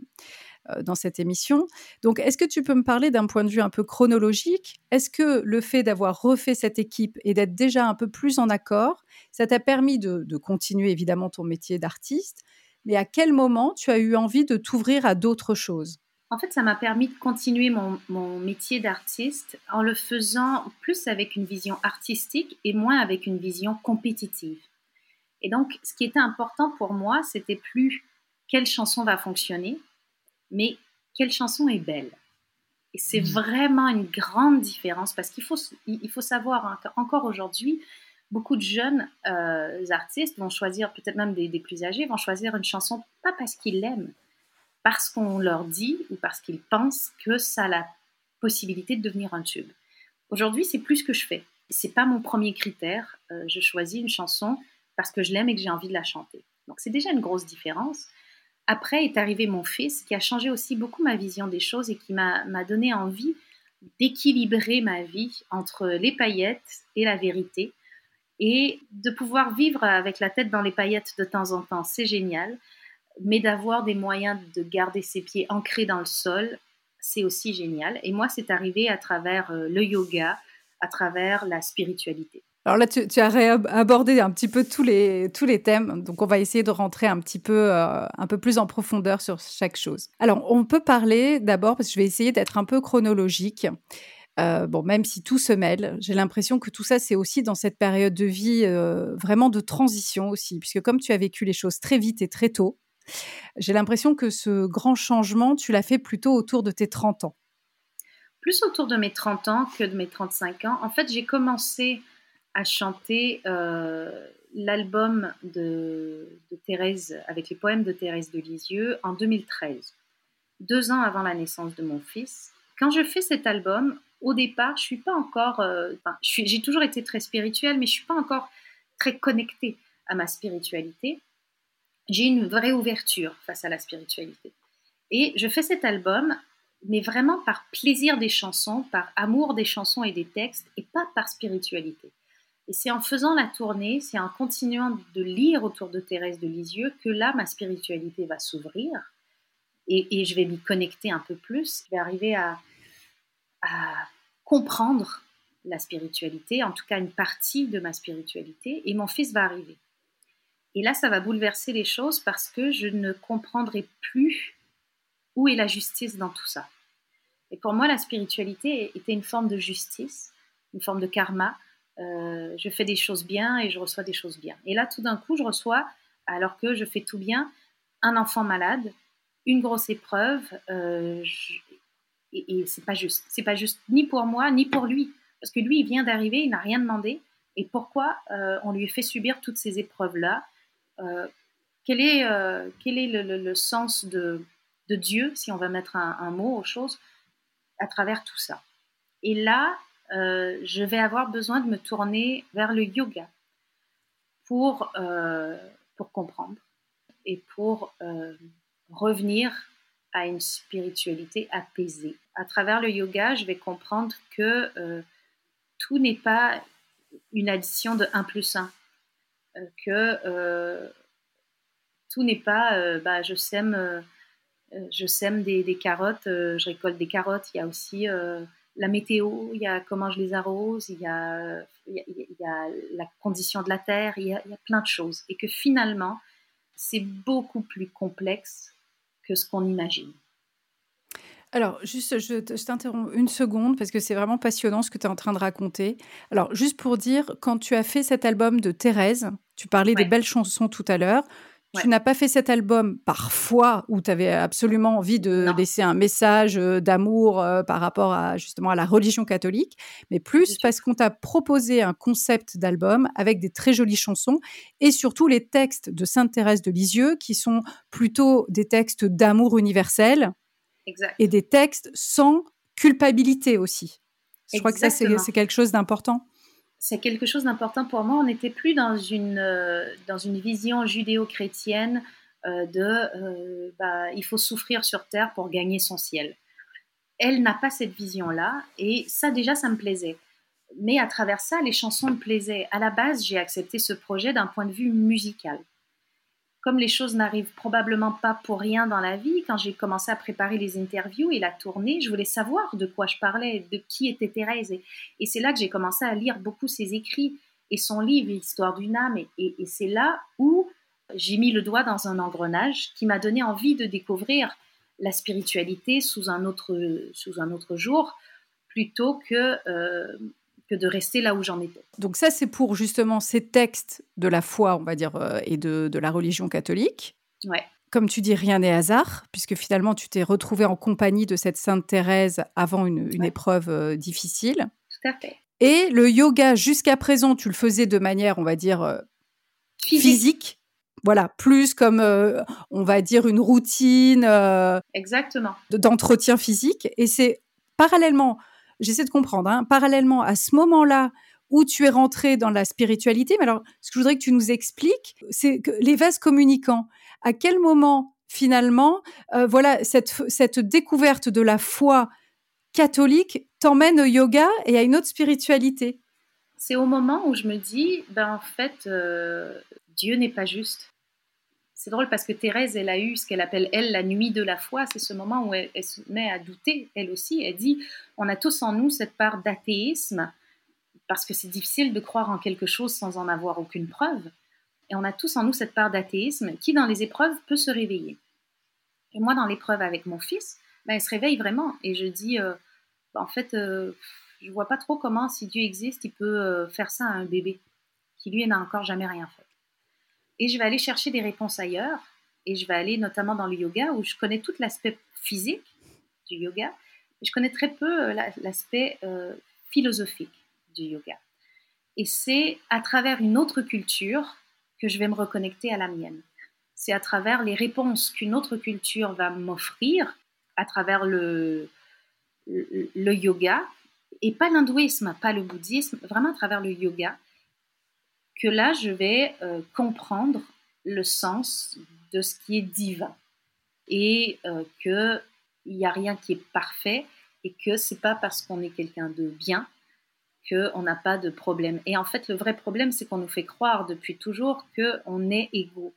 dans cette émission. Donc, est-ce que tu peux me parler d'un point de vue un peu chronologique? Est-ce que le fait d'avoir refait cette équipe et d'être déjà un peu plus en accord, ça t'a permis de, continuer évidemment ton métier d'artiste? Mais à quel moment tu as eu envie de t'ouvrir à d'autres choses? En fait, ça m'a permis de continuer mon, mon métier d'artiste en le faisant plus avec une vision artistique et moins avec une vision compétitive. Et donc, ce qui était important pour moi, c'était plus quelle chanson va fonctionner, mais quelle chanson est belle. Et c'est mmh. vraiment une grande différence parce qu'il faut, il faut savoir hein, qu'encore aujourd'hui, beaucoup de jeunes euh, artistes vont choisir, peut-être même des, plus âgés, vont choisir une chanson pas parce qu'ils l'aiment, parce qu'on leur dit ou parce qu'ils pensent que ça a la possibilité de devenir un tube. Aujourd'hui, c'est plus ce que je fais. C'est pas mon premier critère. Euh, je choisis une chanson parce que je l'aime et que j'ai envie de la chanter. Donc c'est déjà une grosse différence. Après est arrivé mon fils qui a changé aussi beaucoup ma vision des choses et qui m'a donné envie d'équilibrer ma vie entre les paillettes et la vérité. Et de pouvoir vivre avec la tête dans les paillettes de temps en temps, c'est génial. Mais d'avoir des moyens de garder ses pieds ancrés dans le sol, c'est aussi génial. Et moi, c'est arrivé à travers euh, le yoga, à travers la spiritualité. Alors là, tu, as abordé un petit peu tous les, tous les thèmes, donc on va essayer de rentrer un petit peu, euh, un peu plus en profondeur sur chaque chose. Alors, on peut parler d'abord, parce que je vais essayer d'être un peu chronologique. Euh, bon, même si tout se mêle, j'ai l'impression que tout ça, c'est aussi dans cette période de vie euh, vraiment de transition aussi, puisque comme tu as vécu les choses très vite et très tôt, j'ai l'impression que ce grand changement, tu l'as fait plutôt autour de tes 30 ans. Plus autour de mes 30 ans que de mes 35 ans. En fait, j'ai commencé a chanté euh, l'album de, Thérèse, avec les poèmes de Thérèse de Lisieux, en 2013, deux ans avant la naissance de mon fils. Quand je fais cet album, au départ, je suis pas encore, euh, j'ai toujours été très spirituelle, mais je suis pas encore très connectée à ma spiritualité. J'ai une vraie ouverture face à la spiritualité. Et je fais cet album, mais vraiment par plaisir des chansons, par amour des chansons et des textes, et pas par spiritualité. Et c'est en faisant la tournée, c'est en continuant de lire autour de Thérèse de Lisieux que là, ma spiritualité va s'ouvrir et, je vais m'y connecter un peu plus. Je vais arriver à, à comprendre la spiritualité, en tout cas une partie de ma spiritualité, et mon fils va arriver. Et là, ça va bouleverser les choses parce que je ne comprendrai plus où est la justice dans tout ça. Et pour moi, la spiritualité était une forme de justice, une forme de karma. Euh, je fais des choses bien et je reçois des choses bien. Et là, tout d'un coup, je reçois, alors que je fais tout bien, un enfant malade, une grosse épreuve, euh, et, et c'est pas juste. C'est pas juste ni pour moi ni pour lui, parce que lui, il vient d'arriver, il n'a rien demandé. Et pourquoi euh, on lui fait subir toutes ces épreuves-là? Euh, quel est, euh, quel est le, sens de, de, Dieu, si on va mettre un, mot aux choses, à travers tout ça? Et là, je vais avoir besoin de me tourner vers le yoga pour, pour comprendre et pour revenir à une spiritualité apaisée. À travers le yoga, je vais comprendre que tout n'est pas une addition de 1 plus 1. Euh, que euh, tout n'est pas, euh, bah, je sème, je sème des, carottes, je récolte des carottes. Il y a aussi la météo, il y a comment je les arrose, il y a, la condition de la terre, il y, a, plein de choses. Et que finalement, c'est beaucoup plus complexe que ce qu'on imagine. Alors, juste, je, t'interromps une seconde parce que c'est vraiment passionnant ce que tu es en train de raconter. Alors, juste pour dire, quand tu as fait cet album de Thérèse, tu parlais des belles chansons tout à l'heure. Tu n'as pas fait cet album par foi où tu avais absolument envie de laisser un message euh, d'amour euh, par rapport à justement à la religion catholique, mais plus parce qu'on t'a proposé un concept d'album avec des très jolies chansons et surtout les textes de Sainte Thérèse de Lisieux qui sont plutôt des textes d'amour universel et des textes sans culpabilité aussi. Je crois que ça, c'est quelque chose d'important. C'est quelque chose d'important pour moi. On n'était plus dans une, euh, vision judéo-chrétienne euh, de euh, bah, il faut souffrir sur terre pour gagner son ciel. Elle n'a pas cette vision-là et ça déjà, ça me plaisait. Mais à travers ça, les chansons me plaisaient. À la base, j'ai accepté ce projet d'un point de vue musical comme les choses n'arrivent probablement pas pour rien dans la vie, quand j'ai commencé à préparer les interviews et la tournée, je voulais savoir de quoi je parlais, de qui était Thérèse. Et, c'est là que j'ai commencé à lire beaucoup ses écrits et son livre, Histoire d'une âme. Et, c'est là où j'ai mis le doigt dans un engrenage qui m'a donné envie de découvrir la spiritualité sous un autre, sous un autre jour, plutôt que euh, que de rester là où j'en étais. Donc ça, c'est pour justement ces textes de la foi, on va dire, euh, et de, de, la religion catholique. Ouais. Comme tu dis, rien n'est hasard, puisque finalement, tu t'es retrouvée en compagnie de cette Sainte Thérèse avant une, une épreuve euh, difficile. Tout à fait. Et le yoga, jusqu'à présent, tu le faisais de manière, on va dire, euh, physique. Voilà, plus comme, on va dire, une routine. Exactement. D'entretien physique. Et c'est parallèlement j'essaie de comprendre, hein, parallèlement à ce moment-là où tu es rentré dans la spiritualité, mais alors ce que je voudrais que tu nous expliques, c'est que les vases communicants, à quel moment finalement, euh, voilà, cette, cette découverte de la foi catholique t'emmène au yoga et à une autre spiritualité? C'est au moment où je me dis, ben en fait, euh, Dieu n'est pas juste. C'est drôle parce que Thérèse, elle a eu ce qu'elle appelle, elle, la nuit de la foi. C'est ce moment où elle, se met à douter, elle aussi. Elle dit, on a tous en nous cette part d'athéisme, parce que c'est difficile de croire en quelque chose sans en avoir aucune preuve. Et on a tous en nous cette part d'athéisme qui, dans les épreuves, peut se réveiller. Et moi, dans l'épreuve avec mon fils, ben, elle se réveille vraiment. Et je dis, euh, en fait, euh, je vois pas trop comment, si Dieu existe, il peut euh, faire ça à un bébé qui, lui, n'a encore jamais rien fait. Et je vais aller chercher des réponses ailleurs. Et je vais aller notamment dans le yoga où je connais tout l'aspect physique du yoga. Je connais très peu euh, l'aspect euh, philosophique du yoga. Et c'est à travers une autre culture que je vais me reconnecter à la mienne. C'est à travers les réponses qu'une autre culture va m'offrir, à travers le yoga, et pas l'hindouisme, pas le bouddhisme, vraiment à travers le yoga, que là, je vais euh, comprendre le sens de ce qui est divin. et qu'il n'y a rien qui est parfait et que c'est pas parce qu'on est quelqu'un de bien qu'on n'a pas de problème. Et en fait, le vrai problème, c'est qu'on nous fait croire depuis toujours qu'on est égaux.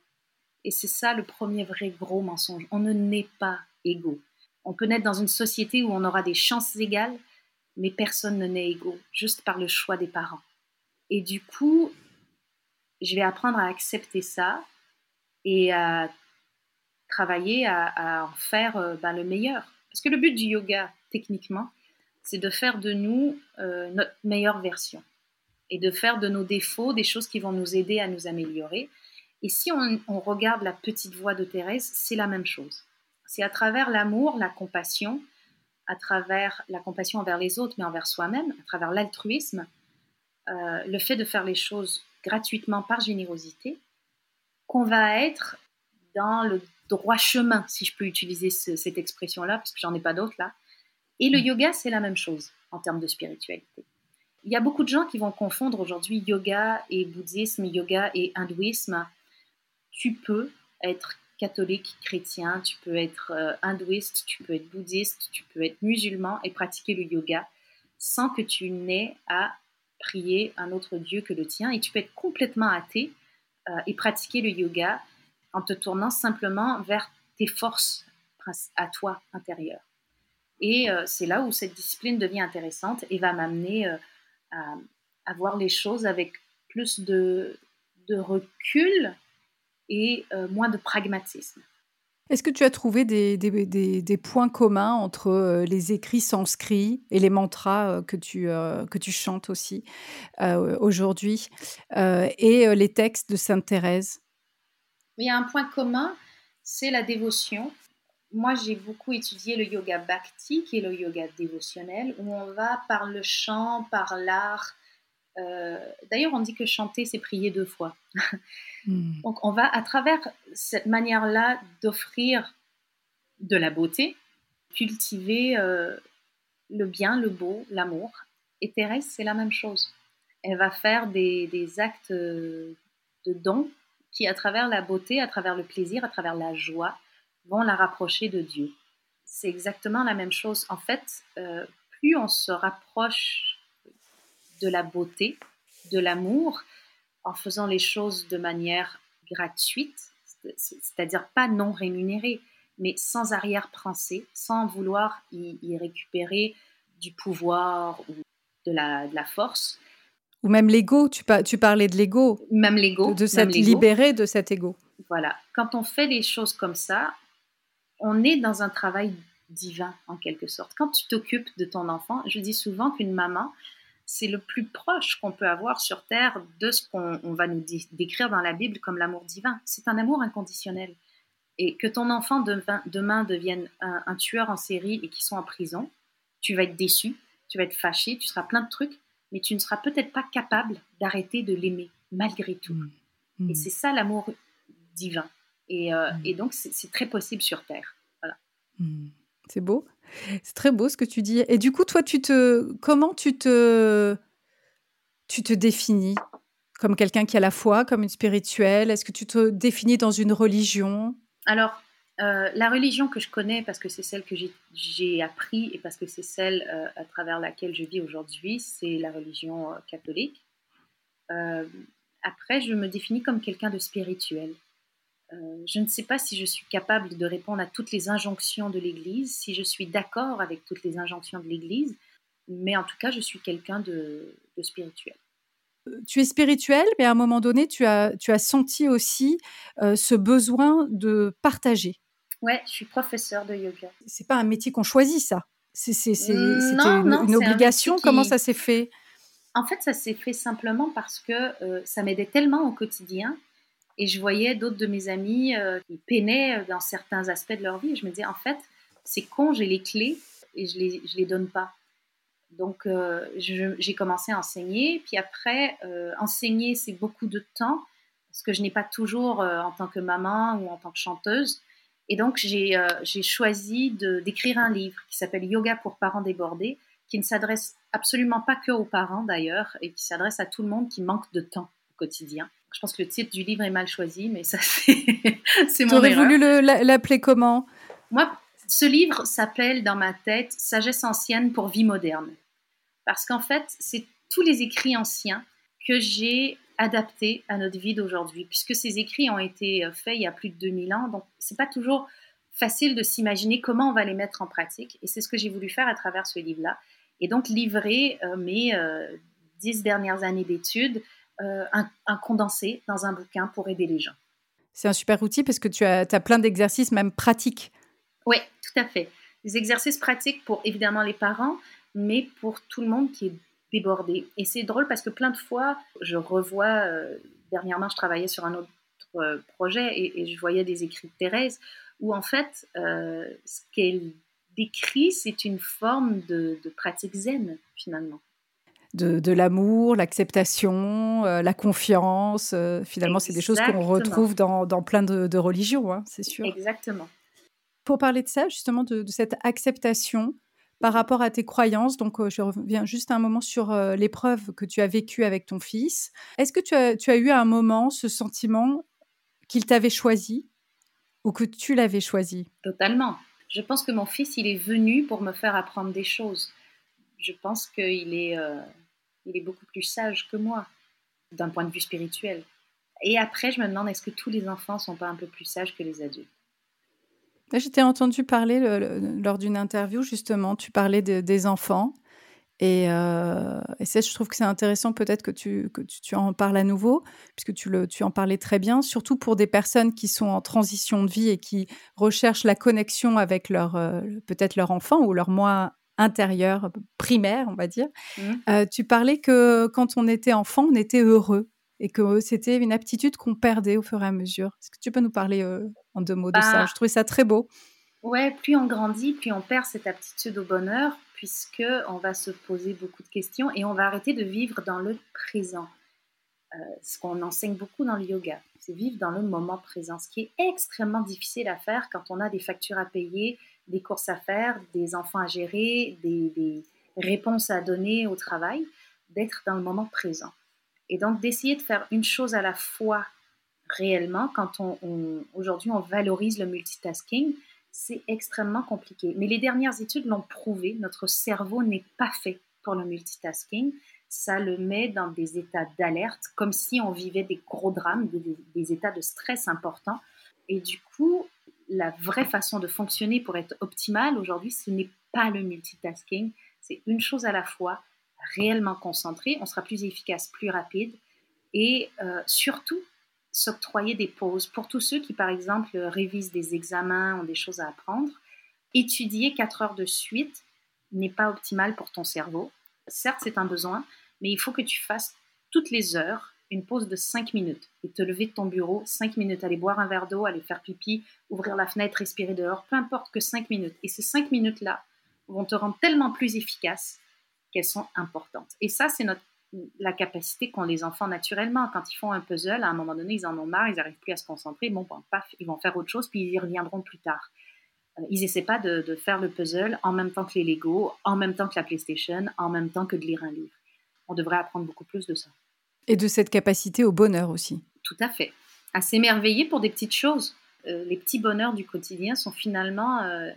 Et c'est ça le premier vrai gros mensonge. On ne naît pas égaux. On peut naître dans une société où on aura des chances égales, mais personne ne naît égaux, juste par le choix des parents. Et du coup, je vais apprendre à accepter ça et à travailler à, en faire euh, ben, le meilleur. Parce que le but du yoga, techniquement, c'est de faire de nous euh, notre meilleure version et de faire de nos défauts des choses qui vont nous aider à nous améliorer. Et si on, regarde la petite voix de Thérèse, c'est la même chose. C'est à travers l'amour, la compassion, à travers la compassion envers les autres, mais envers soi-même, à travers l'altruisme, euh, le fait de faire les choses gratuitement par générosité, qu'on va être dans le droit chemin, si je peux utiliser cette expression-là, parce que j'en ai pas d'autre là. Et le mm. yoga, c'est la même chose en termes de spiritualité. Il y a beaucoup de gens qui vont confondre aujourd'hui yoga et bouddhisme, yoga et hindouisme. Tu peux être catholique, chrétien, tu peux être euh, hindouiste, tu peux être bouddhiste, tu peux être musulman et pratiquer le yoga sans que tu n'aies à prier un autre Dieu que le tien. Et tu peux être complètement athée euh, et pratiquer le yoga en te tournant simplement vers tes forces à toi intérieures. Et euh, c'est là où cette discipline devient intéressante et va m'amener à, à, voir les choses avec plus de, de recul et euh, moins de pragmatisme. Est-ce que tu as trouvé des, points communs entre euh, les écrits sanscrits et les mantras euh, que, tu, que tu chantes aussi aujourd'hui et les textes de Sainte Thérèse? Il y a un point commun, c'est la dévotion. Moi, j'ai beaucoup étudié le yoga bhakti, qui est le yoga dévotionnel, où on va par le chant, par l'art. D'ailleurs, on dit que chanter, c'est prier deux fois. Hmm. <laughs> Donc on va à travers cette manière-là d'offrir de la beauté, cultiver euh, le bien, le beau, l'amour. Et Thérèse, c'est la même chose. Elle va faire des, actes de don qui, à travers la beauté, à travers le plaisir, à travers la joie, vont la rapprocher de Dieu. C'est exactement la même chose. En fait, euh, plus on se rapproche de la beauté, de l'amour, en faisant les choses de manière gratuite, c'est-à-dire pas non rémunérée, mais sans arrière-pensée, sans vouloir y, récupérer du pouvoir ou de la, force. Ou même l'ego, tu, tu, parlais de l'ego. Même l'ego. De, s'être libéré de cet ego. Voilà. Quand on fait les choses comme ça, on est dans un travail divin en quelque sorte. Quand tu t'occupes de ton enfant, je dis souvent qu'une maman, c'est le plus proche qu'on peut avoir sur Terre de ce qu'on va nous décrire dans la Bible comme l'amour divin. C'est un amour inconditionnel. Et que ton enfant demain devienne un, tueur en série et qu'il soit en prison, tu vas être déçu, tu vas être fâché, tu seras plein de trucs, mais tu ne seras peut-être pas capable d'arrêter de l'aimer malgré tout. Mmh. Mmh. Et c'est ça l'amour divin. Et, euh, mmh. donc, c'est très possible sur Terre. Voilà. C'est beau. C'est très beau ce que tu dis. Et du coup, toi, tu te, comment tu te, tu te définis comme quelqu'un qui a la foi, comme une spirituelle? Est-ce que tu te définis dans une religion? Alors, euh, la religion que je connais, parce que c'est celle que j'ai appris et parce que c'est celle euh, à travers laquelle je vis aujourd'hui, c'est la religion euh, catholique. après, je me définis comme quelqu'un de spirituel. Euh, je ne sais pas si je suis capable de répondre à toutes les injonctions de l'Église, si je suis d'accord avec toutes les injonctions de l'Église, mais en tout cas, je suis quelqu'un de, spirituel. Euh, tu es spirituel, mais à un moment donné, tu as, tu as senti aussi euh, ce besoin de partager. Ouais, je suis professeur de yoga. C'est pas un métier qu'on choisit, ça. C'est une, une obligation. Comment ça s'est fait? En fait, ça s'est fait simplement parce que ça m'aidait tellement au quotidien et je voyais d'autres de mes amis euh, qui peinaient dans certains aspects de leur vie. Et je me disais, en fait, c'est con, j'ai les clés et je les, je les donne pas. Donc, euh, j'ai commencé à enseigner. Puis après, euh, enseigner, c'est beaucoup de temps, parce que je n'ai pas toujours, en tant que maman ou en tant que chanteuse. Et donc, j'ai choisi d'écrire un livre qui s'appelle Yoga pour parents débordés, qui ne s'adresse absolument pas que aux parents d'ailleurs, et qui s'adresse à tout le monde qui manque de temps au quotidien. Je pense que le titre du livre est mal choisi, mais ça, <laughs> c'est mon Tu aurais voulu l'appeler comment? Moi, ce livre s'appelle dans ma tête Sagesse ancienne pour vie moderne. Parce qu'en fait, c'est tous les écrits anciens que j'ai adaptés à notre vie d'aujourd'hui, puisque ces écrits ont été euh, faits il y a plus de 2000 ans. Donc, c'est pas toujours facile de s'imaginer comment on va les mettre en pratique. Et c'est ce que j'ai voulu faire à travers ce livre-là. Et donc, livrer euh, mes euh, dix dernières années d'études, un, un condensé dans un bouquin pour aider les gens. C'est un super outil parce que tu as, as plein d'exercices, même pratiques. Oui, tout à fait. Des exercices pratiques pour évidemment les parents, mais pour tout le monde qui est débordé. Et c'est drôle parce que plein de fois, je revois, euh, dernièrement, je travaillais sur un autre euh, projet et, je voyais des écrits de Thérèse où en fait, euh, ce qu'elle décrit, c'est une forme de, pratique zen finalement. De, l'amour, l'acceptation, la confiance. finalement, c'est des choses qu'on retrouve dans, plein de, religions, hein, c'est sûr. Exactement. Pour parler de ça, justement, de, cette acceptation, par rapport à tes croyances. Donc, euh, je reviens juste un moment sur euh, l'épreuve que tu as vécue avec ton fils. Est-ce que tu as, tu as eu à un moment ce sentiment qu'il t'avait choisi ou que tu l'avais choisi? Totalement. Je pense que mon fils, il est venu pour me faire apprendre des choses. Je pense qu'il est, euh, il est beaucoup plus sage que moi, d'un point de vue spirituel. Et après, je me demande, est-ce que tous les enfants sont pas un peu plus sages que les adultes? J'étais entendu parler lors d'une interview, justement, tu parlais des enfants. Et, euh, ça, je trouve que c'est intéressant peut-être que, tu, que tu, en parles à nouveau, puisque tu, le, tu en parlais très bien, surtout pour des personnes qui sont en transition de vie et qui recherchent la connexion avec leur, euh, peut-être leur enfant ou leur moi intérieur, primaire, on va dire. Mmh. Euh, tu parlais que quand on était enfant, on était heureux et que c'était une aptitude qu'on perdait au fur et à mesure. Est-ce que tu peux nous parler euh, en deux mots de ça? Bah Je trouvais ça très beau. Ouais, plus on grandit, plus on perd cette aptitude au bonheur, puisque on va se poser beaucoup de questions et on va arrêter de vivre dans le présent. Euh, ce qu'on enseigne beaucoup dans le yoga, c'est vivre dans le moment présent, ce qui est extrêmement difficile à faire quand on a des factures à payer, des courses à faire, des enfants à gérer, des, réponses à donner au travail, d'être dans le moment présent. Et donc d'essayer de faire une chose à la fois réellement, quand on, aujourd'hui on valorise le multitasking, c'est extrêmement compliqué. Mais les dernières études l'ont prouvé, notre cerveau n'est pas fait pour le multitasking. Ça le met dans des états d'alerte, comme si on vivait des gros drames, des états de stress importants. Et du coup, la vraie façon de fonctionner pour être optimale aujourd'hui, ce n'est pas le multitasking, c'est une chose à la fois, réellement concentré, on sera plus efficace, plus rapide et euh, surtout s'octroyer des pauses. Pour tous ceux qui, par exemple, révisent des examens, ont des choses à apprendre, étudier 4 heures de suite n'est pas optimal pour ton cerveau. Certes, c'est un besoin, mais il faut que tu fasses toutes les heures une pause de 5 minutes et te lever de ton bureau 5 minutes, aller boire un verre d'eau, aller faire pipi, ouvrir la fenêtre, respirer dehors, peu importe que 5 minutes. Et ces 5 minutes-là vont te rendre tellement plus efficace qu'elles sont importantes. Et ça, c'est notre la capacité qu'ont les enfants naturellement. Quand ils font un puzzle, à un moment donné, ils en ont marre, ils n'arrivent plus à se concentrer. Bon, paf, ils vont faire autre chose, puis ils y reviendront plus tard. Euh, ils n'essaient pas de, de, faire le puzzle en même temps que les Lego, en même temps que la PlayStation, en même temps que de lire un livre. On devrait apprendre beaucoup plus de ça. Et de cette capacité au bonheur aussi. Tout à fait. À s'émerveiller pour des petites choses. Euh, les petits bonheurs du quotidien sont finalement euh,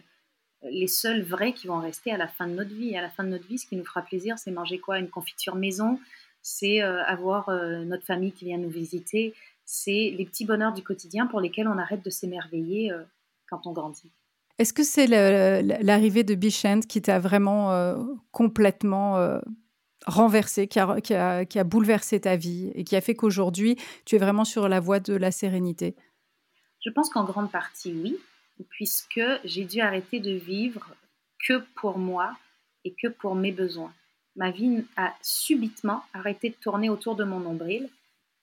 les seuls vrais qui vont rester à la fin de notre vie. À la fin de notre vie, ce qui nous fera plaisir, c'est manger quoi? Une confiture maison, c'est euh, avoir notre famille qui vient nous visiter, c'est les petits bonheurs du quotidien pour lesquels on arrête de s'émerveiller quand on grandit. Est-ce que c'est l'arrivée de Bichent qui t'a vraiment complètement renversé, qui a, qui a, bouleversé ta vie et qui a fait qu'aujourd'hui, tu es vraiment sur la voie de la sérénité Je pense qu'en grande partie, oui puisque j'ai dû arrêter de vivre que pour moi et que pour mes besoins. Ma vie a subitement arrêté de tourner autour de mon nombril.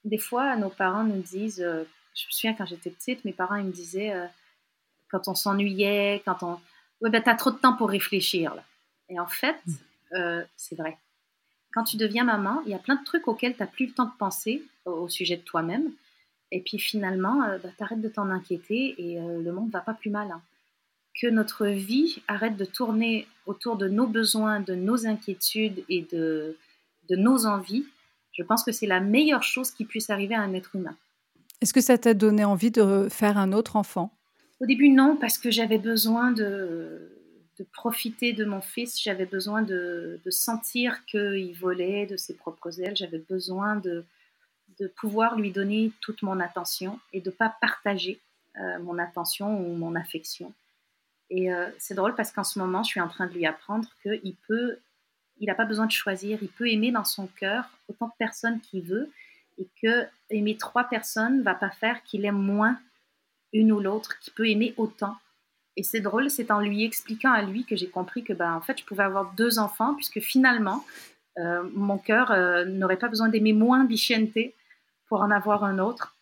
Des fois, nos parents nous disent, euh, je me souviens quand j'étais petite, mes parents ils me disaient, euh, quand on s'ennuyait, quand on... Ouais, ben, t'as trop de temps pour réfléchir. Là. Et en fait, mmh. euh, c'est vrai. Quand tu deviens maman, il y a plein de trucs auxquels tu n'as plus le temps de penser au sujet de toi-même. Et puis finalement, euh, bah, t'arrêtes de t'en inquiéter et euh, le monde va pas plus mal. Hein. Que notre vie arrête de tourner autour de nos besoins, de nos inquiétudes et de, de nos envies, je pense que c'est la meilleure chose qui puisse arriver à un être humain. Est-ce que ça t'a donné envie de faire un autre enfant? Au début, non, parce que j'avais besoin de, de, profiter de mon fils, j'avais besoin de, sentir qu'il volait de ses propres ailes, j'avais besoin de, de pouvoir lui donner toute mon attention et de ne pas partager euh, mon attention ou mon affection. Et euh, c'est drôle parce qu'en ce moment, je suis en train de lui apprendre qu'il peut, il n'a pas besoin de choisir, il peut aimer dans son cœur autant de personnes qu'il veut et que aimer trois personnes va pas faire qu'il aime moins une ou l'autre, qu'il peut aimer autant. Et c'est drôle, c'est en lui expliquant à lui que j'ai compris que ben, en fait, je pouvais avoir deux enfants puisque finalement, euh, mon cœur n'aurait pas besoin d'aimer moins Bichente pour en avoir un autre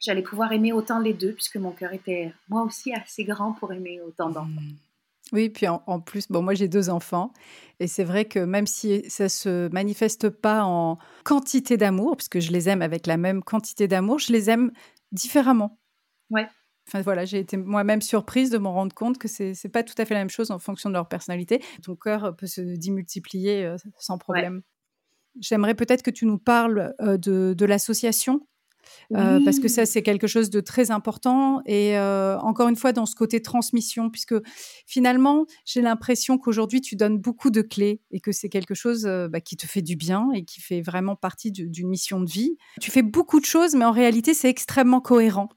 j'allais pouvoir aimer autant les deux, puisque mon cœur était moi aussi assez grand pour aimer autant d'enfants. Mmh. Oui, puis en, plus, bon, moi j'ai deux enfants, et c'est vrai que même si ça se manifeste pas en quantité d'amour, puisque je les aime avec la même quantité d'amour, je les aime différemment. Ouais. Enfin voilà, j'ai été moi-même surprise de me rendre compte que c'est n'est pas tout à fait la même chose en fonction de leur personnalité. Ton cœur peut se démultiplier euh, sans problème. J'aimerais peut-être que tu nous parles euh, de, de l'association euh, parce que ça, c'est quelque chose de très important. Et euh, encore une fois, dans ce côté transmission, puisque finalement, j'ai l'impression qu'aujourd'hui, tu donnes beaucoup de clés et que c'est quelque chose euh, bah, qui te fait du bien et qui fait vraiment partie d'une mission de vie. Tu fais beaucoup de choses, mais en réalité, c'est extrêmement cohérent.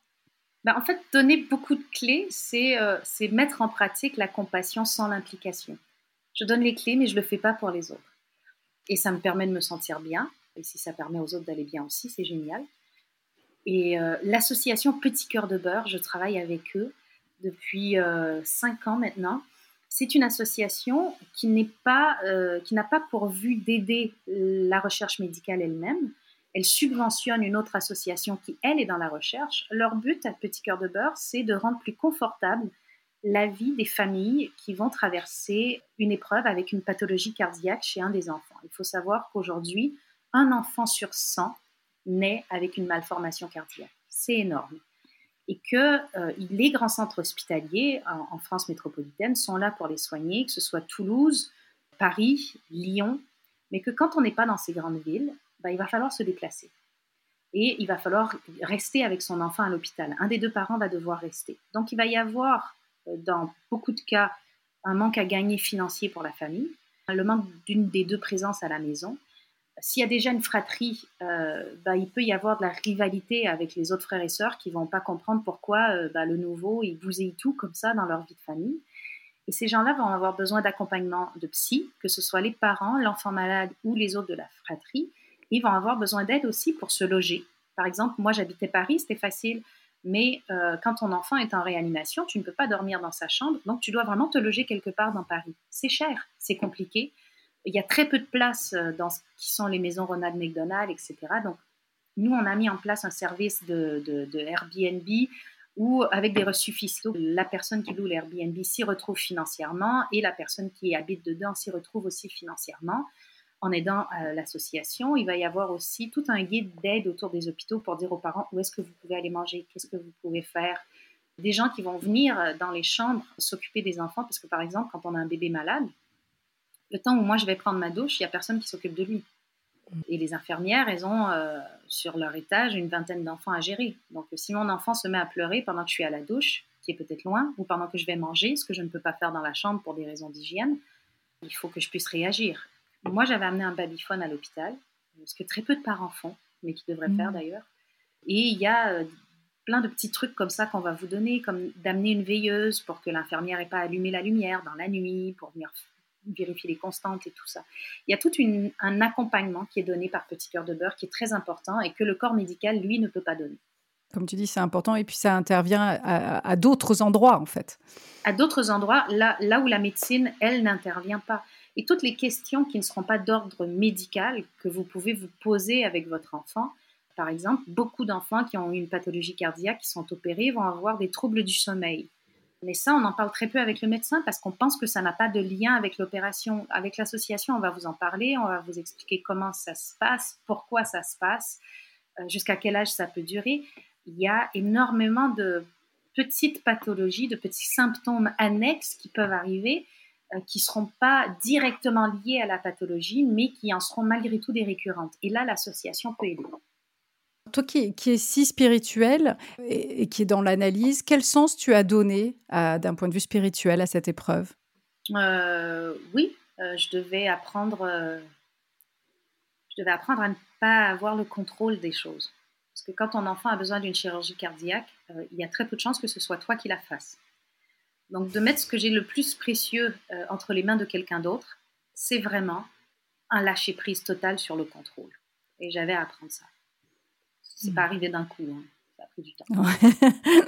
Bah, en fait, donner beaucoup de clés, c'est mettre en pratique la compassion sans l'implication. Je donne les clés, mais je ne le fais pas pour les autres. Et ça me permet de me sentir bien. Et si ça permet aux autres d'aller bien aussi, c'est génial. Et euh, l'association Petit Cœur de Beurre, je travaille avec eux depuis euh, cinq ans maintenant. C'est une association qui n'est pas, euh, qui n'a pas pour vue d'aider la recherche médicale elle-même. Elle subventionne une autre association qui, elle, est dans la recherche. Leur but à Petit Cœur de Beurre, c'est de rendre plus confortable la vie des familles qui vont traverser une épreuve avec une pathologie cardiaque chez un des enfants. Il faut savoir qu'aujourd'hui, un enfant sur 100 naît avec une malformation cardiaque. C'est énorme. Et que euh, les grands centres hospitaliers en, France métropolitaine sont là pour les soigner, que ce soit Toulouse, Paris, Lyon, mais que quand on n'est pas dans ces grandes villes, bah, il va falloir se déplacer. Et il va falloir rester avec son enfant à l'hôpital. Un des deux parents va devoir rester. Donc il va y avoir, euh, dans beaucoup de cas, un manque à gagner financier pour la famille, le manque d'une des deux présences à la maison, s'il y a déjà une fratrie, euh, bah, il peut y avoir de la rivalité avec les autres frères et sœurs qui vont pas comprendre pourquoi euh, bah, le nouveau, il bousille tout comme ça dans leur vie de famille. Et ces gens-là vont avoir besoin d'accompagnement de psy, que ce soit les parents, l'enfant malade ou les autres de la fratrie. Ils vont avoir besoin d'aide aussi pour se loger. Par exemple, moi j'habitais Paris, c'était facile, mais euh, quand ton enfant est en réanimation, tu ne peux pas dormir dans sa chambre, donc tu dois vraiment te loger quelque part dans Paris. C'est cher, c'est compliqué il y a très peu de places euh, dans ce qui sont les maisons Ronald McDonald, etc. Donc, nous, on a mis en place un service de, de, Airbnb où, avec des reçus fiscaux, la personne qui loue l'Airbnb s'y retrouve financièrement et la personne qui habite dedans s'y retrouve aussi financièrement. En aidant euh, l'association, il va y avoir aussi tout un guide d'aide autour des hôpitaux pour dire aux parents où est-ce que vous pouvez aller manger, qu'est-ce que vous pouvez faire. Des gens qui vont venir dans les chambres s'occuper des enfants, parce que par exemple, quand on a un bébé malade, le temps où moi je vais prendre ma douche, il n'y a personne qui s'occupe de lui. Et les infirmières, elles ont euh, sur leur étage une vingtaine d'enfants à gérer. Donc si mon enfant se met à pleurer pendant que je suis à la douche, qui est peut-être loin, ou pendant que je vais manger, ce que je ne peux pas faire dans la chambre pour des raisons d'hygiène, il faut que je puisse réagir. Moi, j'avais amené un babyphone à l'hôpital, ce que très peu de parents font, mais qui devraient faire mmh. d'ailleurs. Et il y a euh, plein de petits trucs comme ça qu'on va vous donner, comme d'amener une veilleuse pour que l'infirmière n'ait pas allumé la lumière dans la nuit, pour venir vérifier les constantes et tout ça. Il y a tout un accompagnement qui est donné par Petit Cœur de Beurre qui est très important et que le corps médical, lui, ne peut pas donner. Comme tu dis, c'est important et puis ça intervient à, d'autres endroits, en fait. À d'autres endroits, là, là où la médecine, elle, n'intervient pas. Et toutes les questions qui ne seront pas d'ordre médical que vous pouvez vous poser avec votre enfant, par exemple, beaucoup d'enfants qui ont une pathologie cardiaque, qui sont opérés, vont avoir des troubles du sommeil. Mais ça, on en parle très peu avec le médecin parce qu'on pense que ça n'a pas de lien avec l'opération. Avec l'association, on va vous en parler, on va vous expliquer comment ça se passe, pourquoi ça se passe, euh, jusqu'à quel âge ça peut durer. Il y a énormément de petites pathologies, de petits symptômes annexes qui peuvent arriver, qui ne seront pas directement liés à la pathologie, mais qui en seront malgré tout des récurrentes. Et là, l'association peut aider. toi qui, qui es si spirituel et, qui est dans l'analyse, quel sens tu as donné d'un point de vue spirituel à cette épreuve? Euh, Oui, euh, je devais apprendre. je devais apprendre à ne pas avoir le contrôle des choses. Parce que quand ton enfant a besoin d'une chirurgie cardiaque, il y a très peu de chances que ce soit toi qui la fasses. Donc de mettre ce que j'ai le plus précieux entre les mains de quelqu'un d'autre, c'est vraiment un lâcher prise total sur le contrôle. Et j'avais à apprendre ça. C'est pas hmm. arrivé d'un coup. Hein. Ça a pris du temps. <laughs>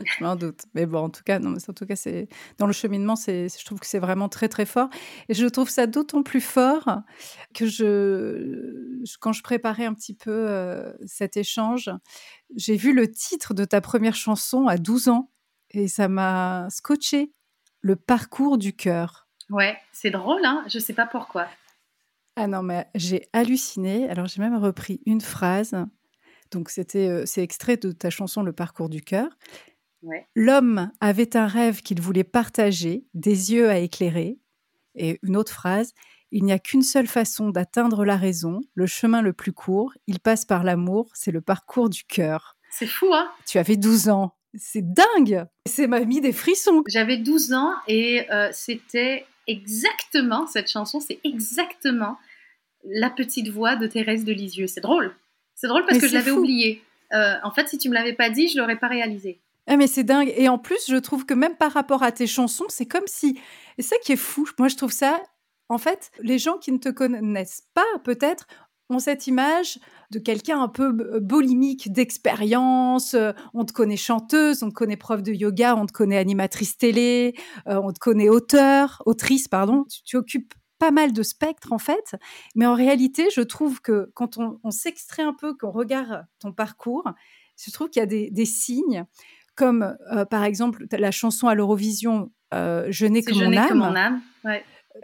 je m'en doute. Mais bon, en tout cas, non, mais en tout cas, c'est dans le cheminement, c'est, je trouve que c'est vraiment très très fort. Et je trouve ça d'autant plus fort que je, quand je préparais un petit peu euh, cet échange, j'ai vu le titre de ta première chanson à 12 ans et ça m'a scotché. Le parcours du cœur. Ouais, c'est drôle, hein Je sais pas pourquoi. Ah non, mais j'ai halluciné. Alors j'ai même repris une phrase. Donc c'était, euh, c'est extrait de ta chanson Le parcours du cœur. L'homme avait un rêve qu'il voulait partager, des yeux à éclairer. Et une autre phrase. Il n'y a qu'une seule façon d'atteindre la raison, le chemin le plus court. Il passe par l'amour, c'est le parcours du cœur. C'est fou, hein Tu avais 12 ans. C'est dingue C'est m'a mis des frissons. J'avais 12 ans et euh, c'était exactement, cette chanson, c'est exactement la petite voix de Thérèse de Lisieux. C'est drôle. C'est drôle parce que je l'avais oublié. Euh, en fait, si tu me l'avais pas dit, je l'aurais pas réalisé. Ah mais c'est dingue. Et en plus, je trouve que même par rapport à tes chansons, c'est comme si... Et ça qui est fou, moi je trouve ça... En fait, les gens qui ne te connaissent pas, peut-être, ont cette image de quelqu'un un peu bolimique d'expérience. Euh, on te connaît chanteuse, on te connaît prof de yoga, on te connaît animatrice télé, euh, on te connaît auteur, autrice, pardon. tu, occupes pas mal de spectres en fait, mais en réalité, je trouve que quand on, s'extrait un peu, qu'on regarde ton parcours, je trouve qu'il y a des, signes, comme euh, par exemple la chanson à l'Eurovision euh, Je n'ai que, mon âme. Que mon âme.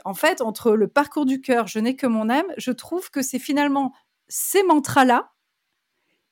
En fait, entre le parcours du cœur, Je n'ai que mon âme, je trouve que c'est finalement ces mantras-là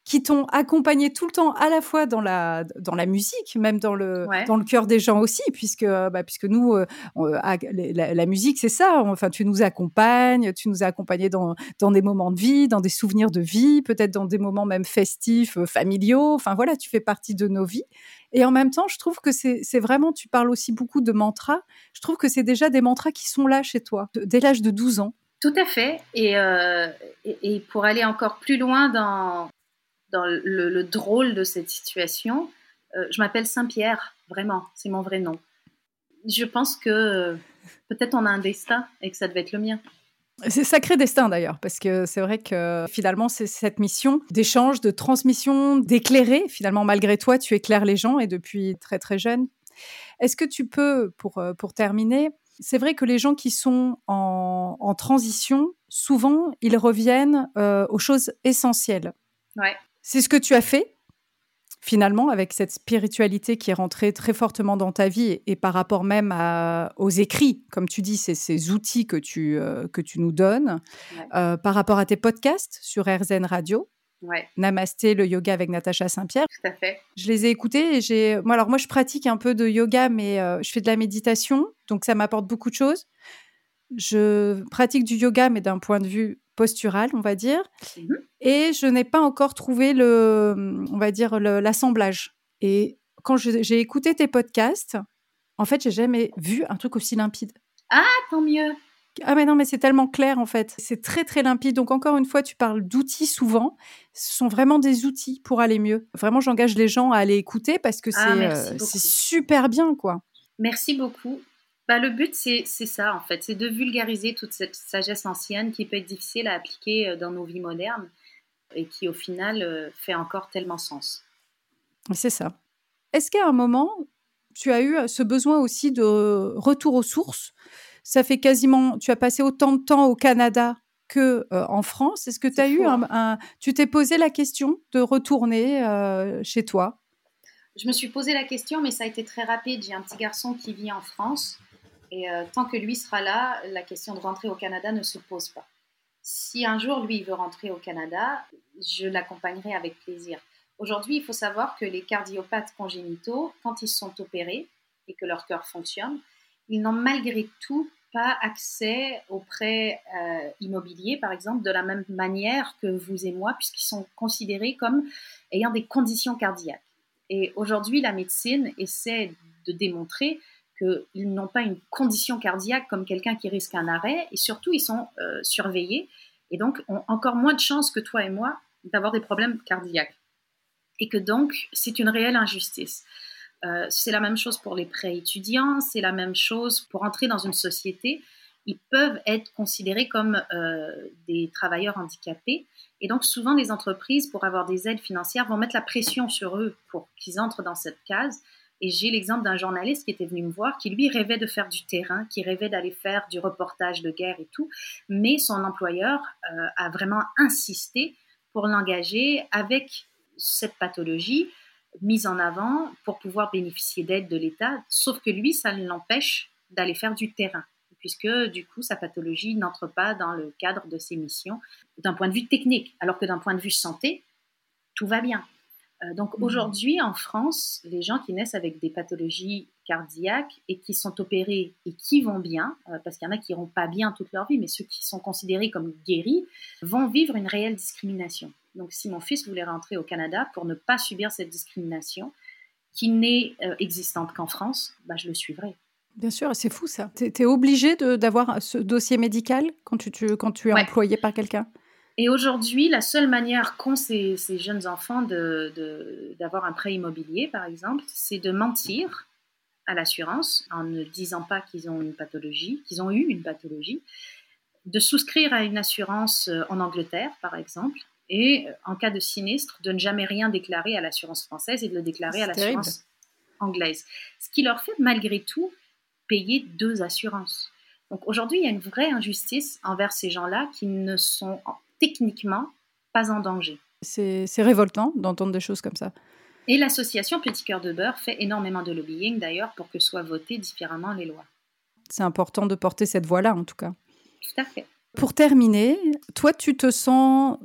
qui t'ont accompagné tout le temps à la fois dans la dans la musique, même dans le dans le cœur des gens aussi, puisque bah, puisque nous euh, ah, la, musique c'est ça. Enfin, tu nous accompagnes, tu nous as accompagnés dans dans des moments de vie, dans des souvenirs de vie, peut-être dans des moments même festifs, euh, familiaux. Enfin voilà, tu fais partie de nos vies. Et en même temps, je trouve que c'est vraiment, tu parles aussi beaucoup de mantras. Je trouve que c'est déjà des mantras qui sont là chez toi, dès l'âge de 12 ans. Tout à fait. Euh, et, et, pour aller encore plus loin dans, dans le, drôle de cette situation. Euh, je m'appelle Saint-Pierre, vraiment, c'est mon vrai nom. Je pense que euh, peut-être on a un destin et que ça devait être le mien. C'est sacré destin d'ailleurs, parce que c'est vrai que finalement, c'est cette mission d'échange, de transmission, d'éclairer. Finalement, malgré toi, tu éclaires les gens et depuis très très jeune. Est-ce que tu peux, pour, euh, pour terminer, c'est vrai que les gens qui sont en, en transition, souvent, ils reviennent aux choses essentielles. Ouais. C'est ce que tu as fait finalement avec cette spiritualité qui est rentrée très fortement dans ta vie et, par rapport même aux écrits, comme tu dis, c'est ces outils que tu, euh, que tu nous donnes, euh, par rapport à tes podcasts sur RZN Radio. Namasté, le yoga avec Natacha Saint-Pierre. Tout à fait. Je les ai écoutés et j'ai. Moi, alors moi, je pratique un peu de yoga, mais euh, je fais de la méditation, donc ça m'apporte beaucoup de choses. Je pratique du yoga, mais d'un point de vue postural, on va dire. Mmh et je n'ai pas encore trouvé le, on va dire, l'assemblage. Et quand j'ai écouté tes podcasts, en fait, j'ai jamais vu un truc aussi limpide. Ah, tant mieux. Ah mais non, mais c'est tellement clair en fait. C'est très très limpide. Donc encore une fois, tu parles d'outils souvent. Ce sont vraiment des outils pour aller mieux. Vraiment, j'engage les gens à aller écouter parce que ah, c'est euh, super bien quoi. Merci beaucoup. Bah, le but, c'est ça, en fait. C'est de vulgariser toute cette sagesse ancienne qui peut être difficile à appliquer euh, dans nos vies modernes et qui, au final, euh, fait encore tellement sens. C'est ça. Est-ce qu'à un moment, tu as eu euh, ce besoin aussi de retour aux sources? Ça fait quasiment, tu as passé autant de temps au Canada que en France. Est-ce que tu as eu hein. un, tu t'es posé la question de retourner chez toi? Je me suis posé la question, mais ça a été très rapide. J'ai un petit garçon qui vit en France et euh, tant que lui sera là, la question de rentrer au Canada ne se pose pas. Si un jour lui veut rentrer au Canada, je l'accompagnerai avec plaisir. Aujourd'hui, il faut savoir que les cardiopathes congénitaux, quand ils sont opérés et que leur cœur fonctionne, ils n'ont malgré tout pas accès aux prêts euh, immobiliers, par exemple, de la même manière que vous et moi, puisqu'ils sont considérés comme ayant des conditions cardiaques. Et aujourd'hui, la médecine essaie de démontrer qu'ils n'ont pas une condition cardiaque comme quelqu'un qui risque un arrêt, et surtout, ils sont euh, surveillés, et donc ont encore moins de chances que toi et moi d'avoir des problèmes cardiaques. Et que donc, c'est une réelle injustice. Euh, c'est la même chose pour les prêts étudiants, c'est la même chose pour entrer dans une société. Ils peuvent être considérés comme euh, des travailleurs handicapés. Et donc souvent, les entreprises, pour avoir des aides financières, vont mettre la pression sur eux pour qu'ils entrent dans cette case. Et j'ai l'exemple d'un journaliste qui était venu me voir, qui lui rêvait de faire du terrain, qui rêvait d'aller faire du reportage de guerre et tout, mais son employeur euh, a vraiment insisté pour l'engager avec cette pathologie mise en avant pour pouvoir bénéficier d'aide de l'État, sauf que lui, ça l'empêche d'aller faire du terrain, puisque du coup, sa pathologie n'entre pas dans le cadre de ses missions d'un point de vue technique, alors que d'un point de vue santé, tout va bien. Euh, donc mmh. aujourd'hui, en France, les gens qui naissent avec des pathologies cardiaques et qui sont opérés et qui vont bien, euh, parce qu'il y en a qui n'iront pas bien toute leur vie, mais ceux qui sont considérés comme guéris, vont vivre une réelle discrimination. Donc, si mon fils voulait rentrer au Canada pour ne pas subir cette discrimination, qui n'est euh, existante qu'en France, bah, je le suivrai. Bien sûr, c'est fou ça. Tu es, obligé d'avoir ce dossier médical quand tu, quand tu es employé par quelqu'un? Et aujourd'hui, la seule manière qu'ont ces, ces, jeunes enfants d'avoir un prêt immobilier, par exemple, c'est de mentir à l'assurance en ne disant pas qu'ils ont une pathologie, qu'ils ont eu une pathologie, de souscrire à une assurance euh, en Angleterre, par exemple, et euh, en cas de sinistre, de ne jamais rien déclarer à l'assurance française et de le déclarer à l'assurance anglaise. Ce qui leur fait malgré tout payer deux assurances. Donc aujourd'hui, il y a une vraie injustice envers ces gens-là qui ne sont techniquement pas en danger. C'est révoltant d'entendre des choses comme ça. Et l'association Petit Cœur de Beurre fait énormément de lobbying d'ailleurs pour que soient votées différemment les lois. C'est important de porter cette voix-là en tout cas. Tout à fait. Pour terminer, toi tu te sens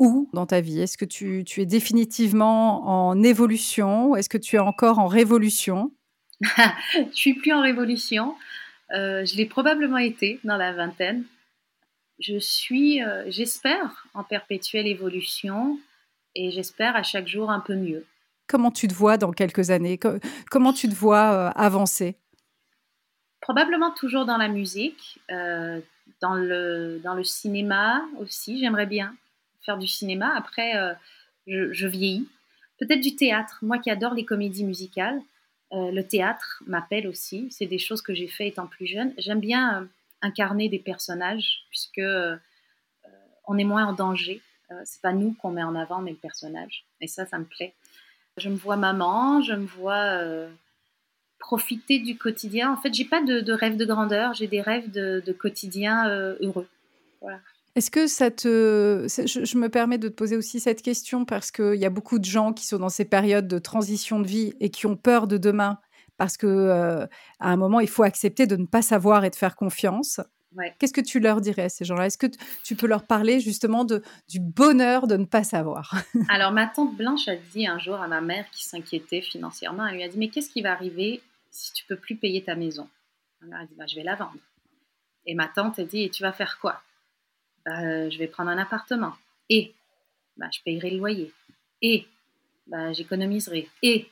où dans ta vie? Est-ce que tu, es définitivement en évolution? Ou est-ce que tu es encore en révolution? <laughs> Je suis plus en révolution. Euh, je l'ai probablement été dans la vingtaine. Je suis, euh, j'espère, en perpétuelle évolution et j'espère à chaque jour un peu mieux. Comment tu te vois dans quelques années? Comment tu te vois euh, avancer? Probablement toujours dans la musique, dans, le, dans le cinéma aussi. J'aimerais bien faire du cinéma. Après, euh, je, vieillis. Peut-être du théâtre. Moi qui adore les comédies musicales, euh, le théâtre m'appelle aussi. C'est des choses que j'ai fait étant plus jeune. J'aime bien euh, incarner des personnages puisque on est moins en danger. c'est pas nous qu'on met en avant, mais le personnage. Et ça, ça me plaît. Je me vois maman, je me vois profiter du quotidien. En fait, j'ai pas de, rêve de grandeur, j'ai des rêves de, quotidien heureux. Voilà. Est-ce que ça te... Je, me permets de te poser aussi cette question parce qu'il y a beaucoup de gens qui sont dans ces périodes de transition de vie et qui ont peur de demain parce que euh, à un moment, il faut accepter de ne pas savoir et de faire confiance. Qu'est-ce que tu leur dirais à ces gens-là? Est-ce que tu peux leur parler justement de, du bonheur de ne pas savoir? <laughs> Alors, ma tante Blanche a dit un jour à ma mère qui s'inquiétait financièrement, elle lui a dit, mais qu'est-ce qui va arriver si tu peux plus payer ta maison? Ma mère a dit, bah, je vais la vendre. Et ma tante a dit, et tu vas faire quoi? Bah, je vais prendre un appartement. Et bah, je payerai le loyer. Et bah, j'économiserai. Et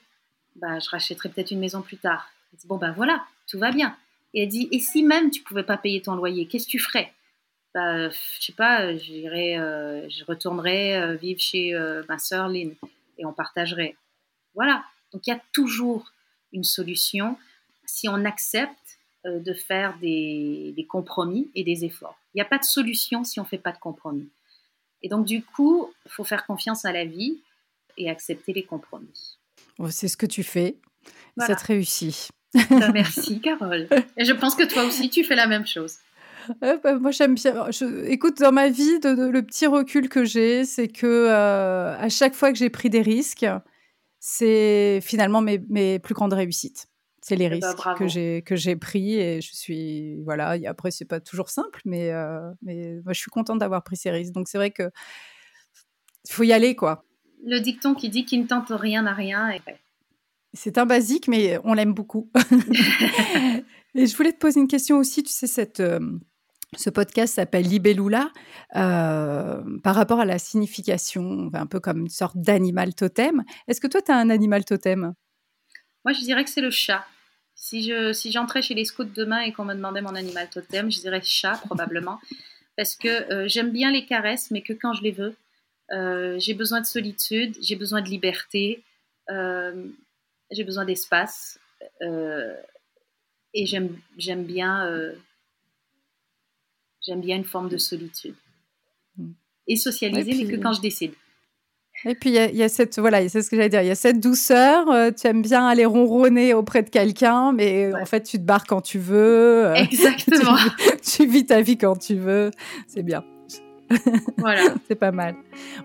bah, je rachèterai peut-être une maison plus tard. bon, ben voilà, tout va bien. Et elle dit, et si même tu pouvais pas payer ton loyer, qu'est-ce que tu ferais? Bah, Je sais pas, j'irai, euh, je retournerai euh, vivre chez euh, ma sœur Lynn et on partagerait. Voilà. Donc il y a toujours une solution si on accepte euh, de faire des, compromis et des efforts. Il n'y a pas de solution si on ne fait pas de compromis. Et donc, du coup, il faut faire confiance à la vie et accepter les compromis. C'est ce que tu fais. Ça te réussit. Bah, merci, Carole. Et je pense que toi aussi, tu fais la même chose. Euh, bah, moi, j'aime bien. écoute, dans ma vie, le petit recul que j'ai, c'est que euh, à chaque fois que j'ai pris des risques, c'est finalement mes, mes, plus grandes réussites. C'est les eh ben, risques que j'ai que j'ai pris et je suis voilà. Et après c'est pas toujours simple, mais euh, mais moi je suis contente d'avoir pris ces risques. Donc c'est vrai que faut y aller quoi. Le dicton qui dit qu'il ne tente rien n'a rien. C'est un basique, mais on l'aime beaucoup. <laughs> Et je voulais te poser une question aussi. Tu sais, cette, euh, ce podcast s'appelle Libellula euh, par rapport à la signification, un peu comme une sorte d'animal totem. Est-ce que toi, tu as un animal totem? Moi, je dirais que c'est le chat. Si je si j'entrais chez les scouts demain et qu'on me demandait mon animal totem, je dirais chat probablement, parce que euh, j'aime bien les caresses, mais que quand je les veux. Euh, j'ai besoin de solitude, j'ai besoin de liberté, j'ai besoin d'espace, et j'aime j'aime bien J'aime bien une forme de solitude. Mm. Et socialiser, mais que quand je décide. Et puis, il y, a cette, voilà, c'est ce que j'allais dire, il y a cette douceur, euh, tu aimes bien aller ronronner auprès de quelqu'un, mais en fait, tu te barres quand tu veux. Euh, <laughs> Exactement. tu, vis ta vie quand tu veux. C'est bien. <laughs> Voilà. <laughs> c'est pas mal.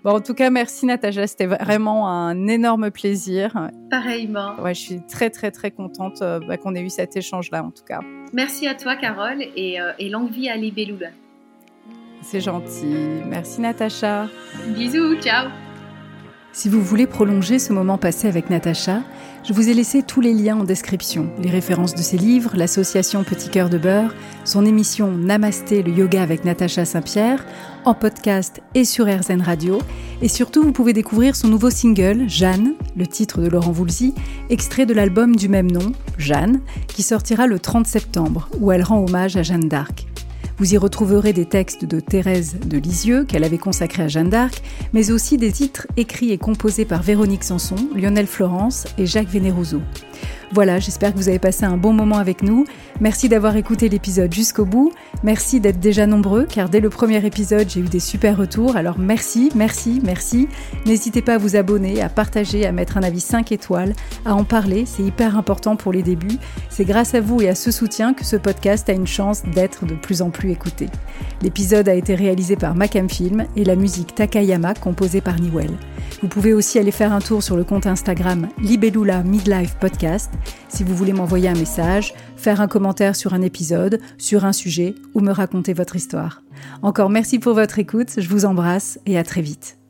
Bon, en tout cas, merci Natacha, c'était vraiment un énorme plaisir. Pareillement. Ouais, je suis très, très, très contente euh, bah, qu'on ait eu cet échange-là, en tout cas. Merci à toi, Carole, et, et longue vie à. C'est gentil. Merci Natacha. Bisous, ciao. Si vous voulez prolonger ce moment passé avec Natacha, je vous ai laissé tous les liens en description, les références de ses livres, l'association Petit Cœur de Beurre, son émission Namasté le yoga avec Natacha Saint-Pierre, en podcast et sur RZN Radio. Et surtout, vous pouvez découvrir son nouveau single, Jeanne, le titre de Laurent Voulzy, extrait de l'album du même nom, Jeanne, qui sortira le 30 septembre, où elle rend hommage à Jeanne d'Arc. Vous y retrouverez des textes de Thérèse de Lisieux qu'elle avait consacrés à Jeanne d'Arc, mais aussi des titres écrits et composés par Véronique Sanson, Lionel Florence et Jacques Vénéroso. Voilà, j'espère que vous avez passé un bon moment avec nous. Merci d'avoir écouté l'épisode jusqu'au bout. Merci d'être déjà nombreux, car dès le premier épisode, j'ai eu des super retours. Alors merci, merci, merci. N'hésitez pas à vous abonner, à partager, à mettre un avis 5 étoiles, à en parler. C'est hyper important pour les débuts. C'est grâce à vous et à ce soutien que ce podcast a une chance d'être de plus en plus écouté. L'épisode a été réalisé par Macam Film et la musique Takayama composée par Niwell. Vous pouvez aussi aller faire un tour sur le compte Instagram Libellula Midlife Si vous voulez m'envoyer un message, faire un commentaire sur un épisode, sur un sujet ou me raconter votre histoire. Encore merci pour votre écoute, je vous embrasse et à très vite.